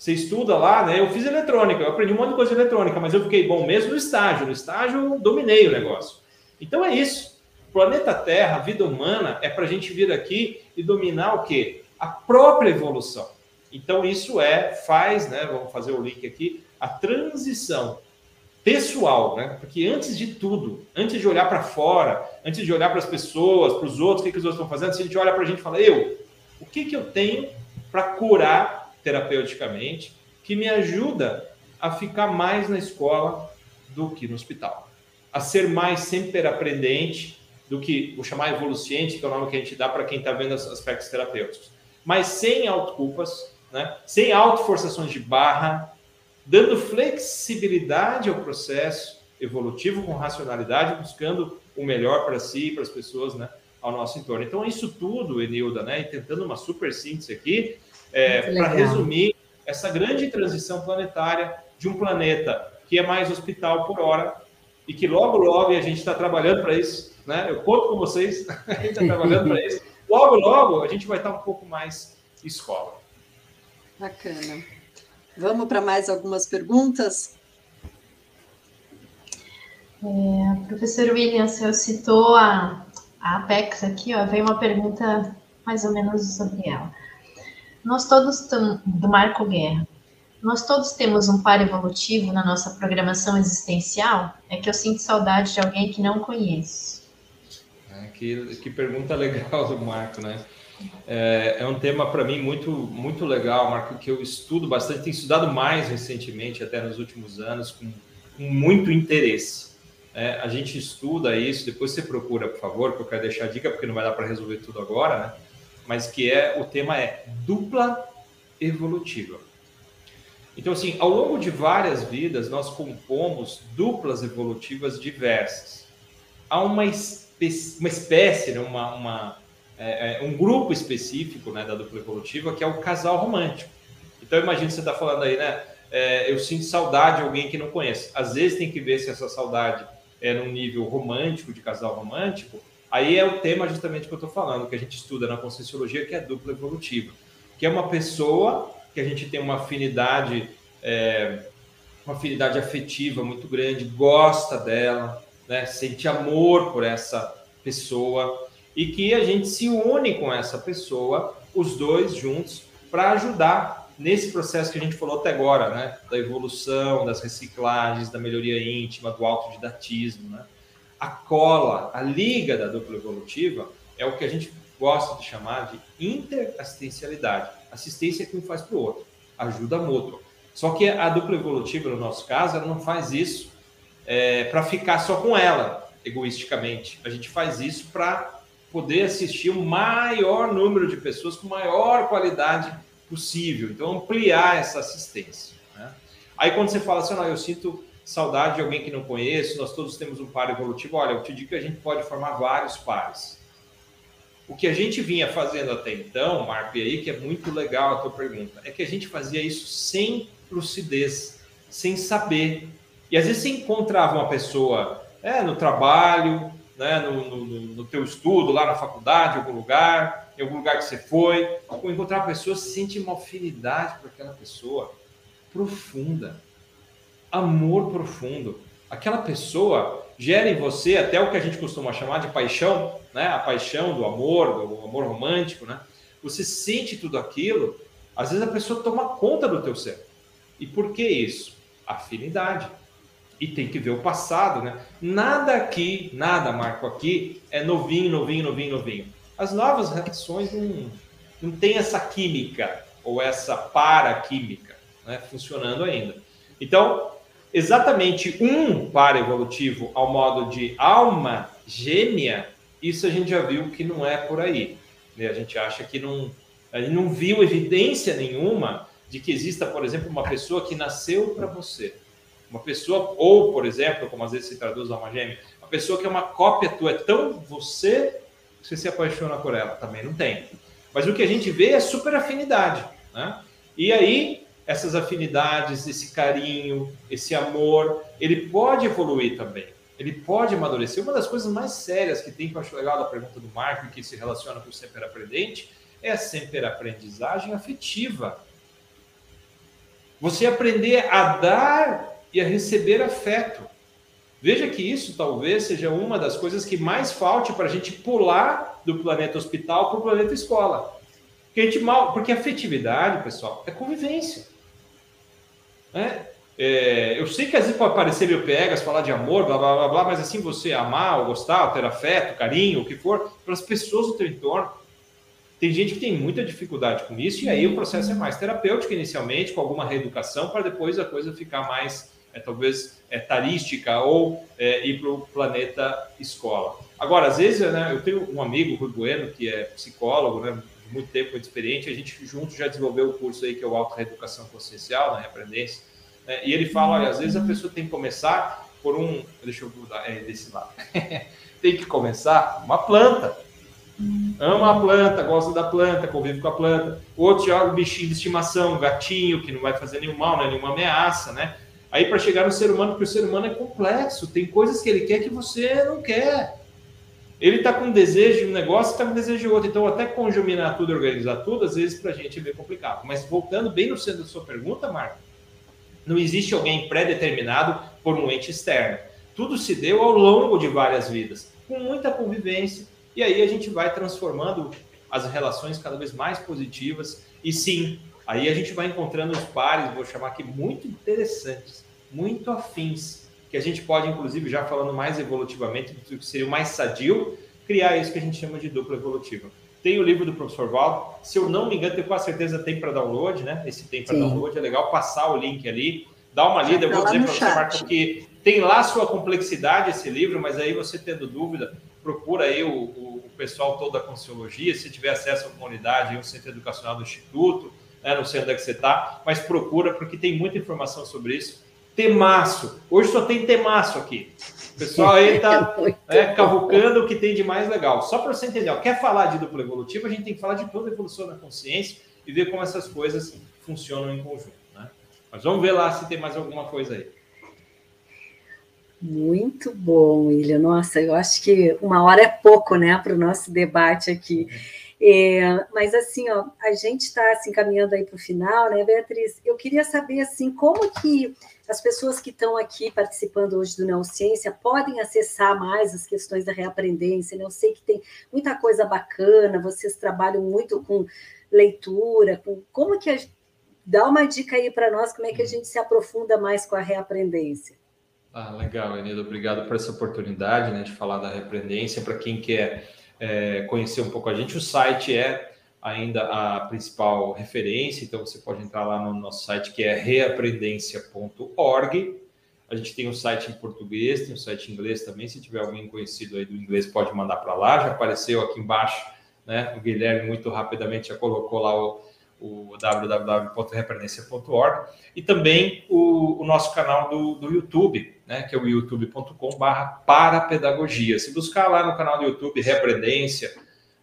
Você estuda lá, né? Eu fiz eletrônica, eu aprendi um monte de coisa de eletrônica, mas eu fiquei bom mesmo no estágio. No estágio, dominei o negócio. Então é isso. Planeta Terra, vida humana, é para a gente vir aqui e dominar o quê? A própria evolução. Então isso é, faz, né? Vamos fazer o link aqui, a transição pessoal, né? Porque antes de tudo, antes de olhar para fora, antes de olhar para as pessoas, para os outros, o que, que os outros estão fazendo, se a gente olha para a gente e fala, eu, o que, que eu tenho para curar terapeuticamente que me ajuda a ficar mais na escola do que no hospital, a ser mais sempre aprendente do que vou chamar evoluciente, que é o nome que a gente dá para quem está vendo os aspectos terapêuticos, mas sem autoculpas, né? sem autoforçações de barra, dando flexibilidade ao processo evolutivo com racionalidade, buscando o melhor para si e para as pessoas, né, ao nosso entorno. Então, isso tudo, Enilda, né, e tentando uma super síntese aqui, é, para resumir essa grande transição planetária de um planeta que é mais hospital por hora e que logo, logo, e a gente está trabalhando para isso, né, eu conto com vocês, *laughs* a gente está trabalhando para isso, logo, logo, a gente vai estar um pouco mais escola. Bacana. Vamos para mais algumas perguntas? É, professor William, você citou a, a Apex aqui, ó, veio uma pergunta mais ou menos sobre ela. Nós todos, do Marco Guerra, nós todos temos um par evolutivo na nossa programação existencial? É que eu sinto saudade de alguém que não conheço. É, que, que pergunta *laughs* legal do Marco, né? É, é um tema para mim muito, muito legal, Marco, que eu estudo bastante, tenho estudado mais recentemente, até nos últimos anos, com, com muito interesse. É, a gente estuda isso, depois você procura, por favor, que eu quero deixar a dica, porque não vai dar para resolver tudo agora, né? Mas que é, o tema é dupla evolutiva. Então, assim, ao longo de várias vidas, nós compomos duplas evolutivas diversas. Há uma, espécie, uma espécie, né, uma, uma é, é, um grupo específico né, da dupla evolutiva, que é o casal romântico. Então, imagina você está falando aí, né? É, eu sinto saudade de alguém que não conheço. Às vezes tem que ver se essa saudade é num nível romântico, de casal romântico. Aí é o tema justamente que eu estou falando, que a gente estuda na Conscienciologia, que é dupla evolutiva. Que é uma pessoa que a gente tem uma afinidade, é, uma afinidade afetiva muito grande, gosta dela, né, sente amor por essa pessoa e que a gente se une com essa pessoa, os dois juntos, para ajudar nesse processo que a gente falou até agora, né, da evolução, das reciclagens, da melhoria íntima, do autodidatismo, né? A cola, a liga da dupla evolutiva é o que a gente gosta de chamar de interassistencialidade. Assistência que um faz para o outro, ajuda mútua. Só que a dupla evolutiva, no nosso caso, ela não faz isso é, para ficar só com ela, egoisticamente. A gente faz isso para poder assistir o maior número de pessoas com maior qualidade possível. Então, ampliar essa assistência. Né? Aí, quando você fala assim, ah, eu sinto saudade de alguém que não conheço, nós todos temos um par evolutivo. Olha, eu te digo que a gente pode formar vários pares. O que a gente vinha fazendo até então, Marco, e aí que é muito legal a tua pergunta, é que a gente fazia isso sem lucidez, sem saber. E às vezes você encontrava uma pessoa é, no trabalho, né, no, no, no teu estudo, lá na faculdade, em algum lugar, em algum lugar que você foi, ou encontrar uma pessoa, se sente uma afinidade por aquela pessoa profunda, amor profundo. Aquela pessoa gera em você até o que a gente costuma chamar de paixão, né? A paixão do amor, do amor romântico, né? Você sente tudo aquilo, às vezes a pessoa toma conta do teu ser. E por que isso? Afinidade. E tem que ver o passado, né? Nada aqui, nada, Marco, aqui é novinho, novinho, novinho, novinho. As novas reações não, não tem essa química ou essa paraquímica né, funcionando ainda. Então, exatamente um par evolutivo ao modo de alma gêmea, isso a gente já viu que não é por aí. Né? A gente acha que não, a gente não viu evidência nenhuma de que exista, por exemplo, uma pessoa que nasceu para você. Uma pessoa, ou, por exemplo, como às vezes se traduz alma gêmea, uma pessoa que é uma cópia tua, é tão você você se apaixona por ela. Também não tem. Mas o que a gente vê é super afinidade. Né? E aí, essas afinidades, esse carinho, esse amor, ele pode evoluir também. Ele pode amadurecer. Uma das coisas mais sérias que tem, que eu acho legal da pergunta do Marco, que se relaciona com o sempre aprendente, é a sempre aprendizagem afetiva. Você aprender a dar e a receber afeto. Veja que isso talvez seja uma das coisas que mais falte para a gente pular do planeta hospital para o planeta escola. Porque, a gente mal, porque afetividade, pessoal, é convivência. Né? É, eu sei que às vezes pode parecer meio pegas, falar de amor, blá, blá, blá, blá, mas assim, você amar, ou gostar, ou ter afeto, carinho, o que for, para as pessoas do teu entorno. Tem gente que tem muita dificuldade com isso, e aí o processo é mais terapêutico inicialmente, com alguma reeducação, para depois a coisa ficar mais é, talvez é, tarística ou é, ir para o planeta escola. Agora, às vezes, né, eu tenho um amigo, Rui Bueno, que é psicólogo, né, muito tempo, muito experiente, a gente junto já desenvolveu o curso aí que é o Auto Reeducação Consciencial, na né, Reaprendência, né, e ele fala, olha, às vezes a pessoa tem que começar por um, deixa eu mudar, é desse lado, *laughs* tem que começar uma planta, ama a planta, gosta da planta, convive com a planta. O outro joga um bichinho de estimação, um gatinho, que não vai fazer nenhum mal, né, nenhuma ameaça, né? Aí para chegar no ser humano, porque o ser humano é complexo, tem coisas que ele quer que você não quer. Ele está com desejo de um negócio está com desejo de outro. Então, até conjuminar tudo e organizar tudo, às vezes para a gente é meio complicado. Mas voltando bem no centro da sua pergunta, Marco, não existe alguém pré-determinado por um ente externo. Tudo se deu ao longo de várias vidas, com muita convivência, e aí a gente vai transformando as relações cada vez mais positivas. E sim, aí a gente vai encontrando os pares, vou chamar aqui, muito interessantes, muito afins, que a gente pode, inclusive, já falando mais evolutivamente, do que seria o mais sadio, criar isso que a gente chama de dupla evolutiva. Tem o livro do professor Valdo, se eu não me engano, tenho quase certeza tem para download, né? Esse tem para download, é legal passar o link ali, dar uma lida. Eu vou dizer para você, Marco, que tem lá sua complexidade esse livro, mas aí você tendo dúvida, procura aí o, o, o pessoal todo da Consciologia, se tiver acesso à comunidade, o Centro Educacional do Instituto, né? não sei onde é que você está, mas procura, porque tem muita informação sobre isso. Temaço. Hoje só tem temaço aqui. O pessoal aí está *laughs* é, cavucando o que tem de mais legal. Só para você entender, ó, quer falar de dupla evolutiva, a gente tem que falar de toda a evolução da consciência e ver como essas coisas funcionam em conjunto. Né? Mas vamos ver lá se tem mais alguma coisa aí. Muito bom, William. Nossa, eu acho que uma hora é pouco, né, para o nosso debate aqui. É, mas assim, ó, a gente está assim, caminhando aí para o final, né, Beatriz? Eu queria saber assim, como que as pessoas que estão aqui participando hoje do Neociência podem acessar mais as questões da reaprendência. Né? Eu sei que tem muita coisa bacana, vocês trabalham muito com leitura, com como que a, dá uma dica aí para nós, como é que a gente se aprofunda mais com a reaprendência. Ah, legal, Enida, obrigado por essa oportunidade né, de falar da reaprendência. Para quem quer é, conhecer um pouco a gente, o site é ainda a principal referência, então você pode entrar lá no nosso site que é reaprendência.org. A gente tem um site em português, tem um site em inglês também. Se tiver alguém conhecido aí do inglês, pode mandar para lá. Já apareceu aqui embaixo, né? O Guilherme muito rapidamente já colocou lá o, o e também o, o, nosso canal do, do YouTube, né? Que é o youtube.com/barra pedagogia. Se buscar lá no canal do YouTube Reaprendência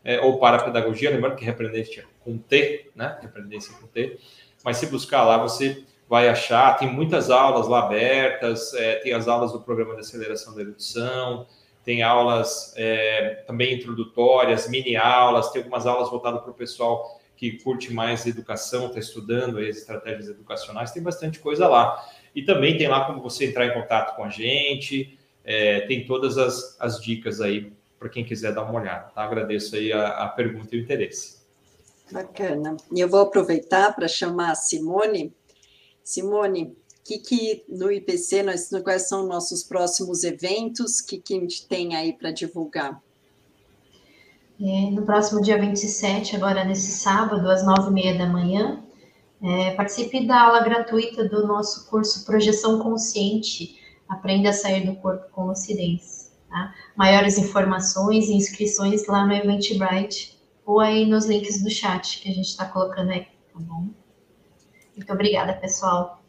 é, ou para pedagogia, lembrando que repreendência com T, né? Repreendência com T. Mas se buscar lá, você vai achar, tem muitas aulas lá abertas, é, tem as aulas do programa de aceleração da erudição, tem aulas é, também introdutórias, mini aulas, tem algumas aulas voltadas para o pessoal que curte mais educação, está estudando as estratégias educacionais, tem bastante coisa lá. E também tem lá como você entrar em contato com a gente, é, tem todas as, as dicas aí para quem quiser dar uma olhada. Tá? Agradeço aí a, a pergunta e o interesse. Bacana. E eu vou aproveitar para chamar a Simone. Simone, que, que no IPC, nós, quais são nossos próximos eventos? O que, que a gente tem aí para divulgar? É, no próximo dia 27, agora nesse sábado, às nove e meia da manhã, é, participe da aula gratuita do nosso curso Projeção Consciente, Aprenda a Sair do Corpo com Lucidez. Tá? Maiores informações e inscrições lá no Eventbrite ou aí nos links do chat que a gente está colocando aí, tá bom? Muito obrigada, pessoal.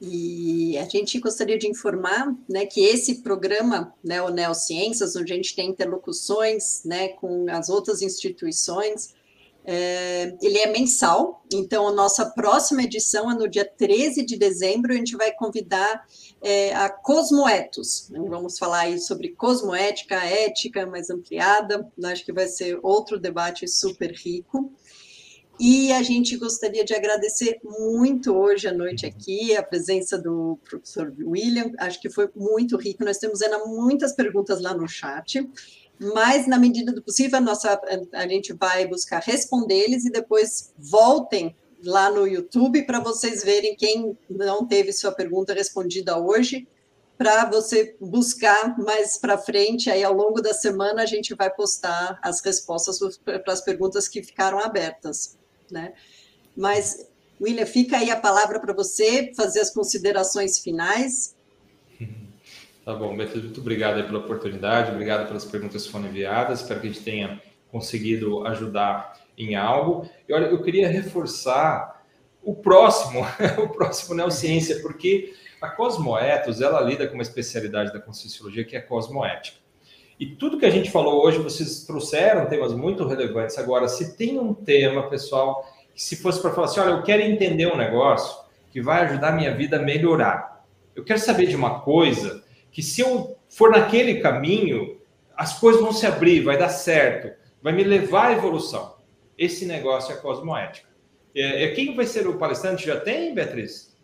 E a gente gostaria de informar né, que esse programa, né, o Neociências, onde a gente tem interlocuções né, com as outras instituições, é, ele é mensal, então a nossa próxima edição é no dia 13 de dezembro, a gente vai convidar é, a Cosmoetos. Né? Vamos falar aí sobre cosmoética, ética mais ampliada, acho que vai ser outro debate super rico. E a gente gostaria de agradecer muito hoje à noite aqui a presença do professor William, acho que foi muito rico. Nós temos ainda muitas perguntas lá no chat mas na medida do possível a nossa a gente vai buscar responder-eles e depois voltem lá no YouTube para vocês verem quem não teve sua pergunta respondida hoje, para você buscar mais para frente. Aí ao longo da semana a gente vai postar as respostas para as perguntas que ficaram abertas, né? Mas William, fica aí a palavra para você fazer as considerações finais Tá bom, Beatriz, muito obrigado pela oportunidade, obrigado pelas perguntas que foram enviadas, espero que a gente tenha conseguido ajudar em algo. E olha, eu queria reforçar o próximo, *laughs* o próximo Neociência, porque a Cosmoetos, ela lida com uma especialidade da Conscienciologia que é a cosmoética. E tudo que a gente falou hoje, vocês trouxeram temas muito relevantes. Agora, se tem um tema, pessoal, que se fosse para falar assim, olha, eu quero entender um negócio que vai ajudar a minha vida a melhorar. Eu quero saber de uma coisa que se eu for naquele caminho, as coisas vão se abrir, vai dar certo, vai me levar à evolução. Esse negócio é a cosmoética. É, é, quem vai ser o palestrante? Já tem, Beatriz?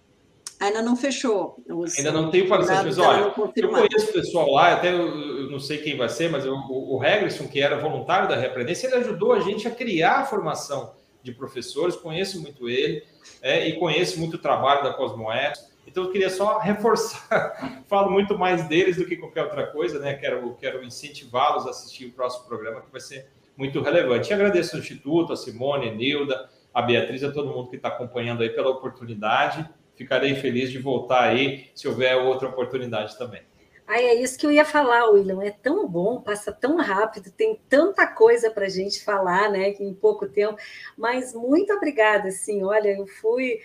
Ainda não fechou. Os, Ainda não tem o palestrante, mas olha, eu conheço o pessoal lá, até eu, não sei quem vai ser, mas eu, o, o Regresson, que era voluntário da Reaprendência, ele ajudou a gente a criar a formação de professores, conheço muito ele é, e conheço muito o trabalho da Cosmoética. Então eu queria só *laughs* reforçar, falo muito mais deles do que qualquer outra coisa, né? Quero, quero incentivá-los a assistir o próximo programa, que vai ser muito relevante. E agradeço ao Instituto, a Simone, a Nilda, a Beatriz, a todo mundo que está acompanhando aí pela oportunidade. Ficarei feliz de voltar aí, se houver outra oportunidade também. Ah, é isso que eu ia falar, William. É tão bom, passa tão rápido, tem tanta coisa para a gente falar, né? Em pouco tempo. Mas muito obrigada, assim. Olha, eu fui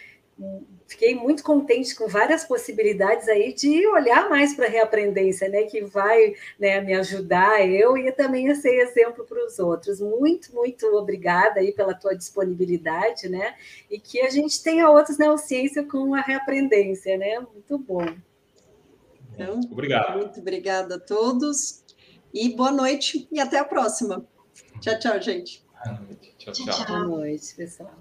fiquei muito contente com várias possibilidades aí de olhar mais para a reaprendência, né, que vai né, me ajudar eu e também ser exemplo para os outros. Muito, muito obrigada aí pela tua disponibilidade, né, e que a gente tenha outros neurociência com a reaprendência, né, muito bom. Então, obrigado. Muito obrigada a todos e boa noite e até a próxima. Tchau, tchau, gente. Boa noite. Tchau, tchau. tchau, tchau. Boa noite, pessoal.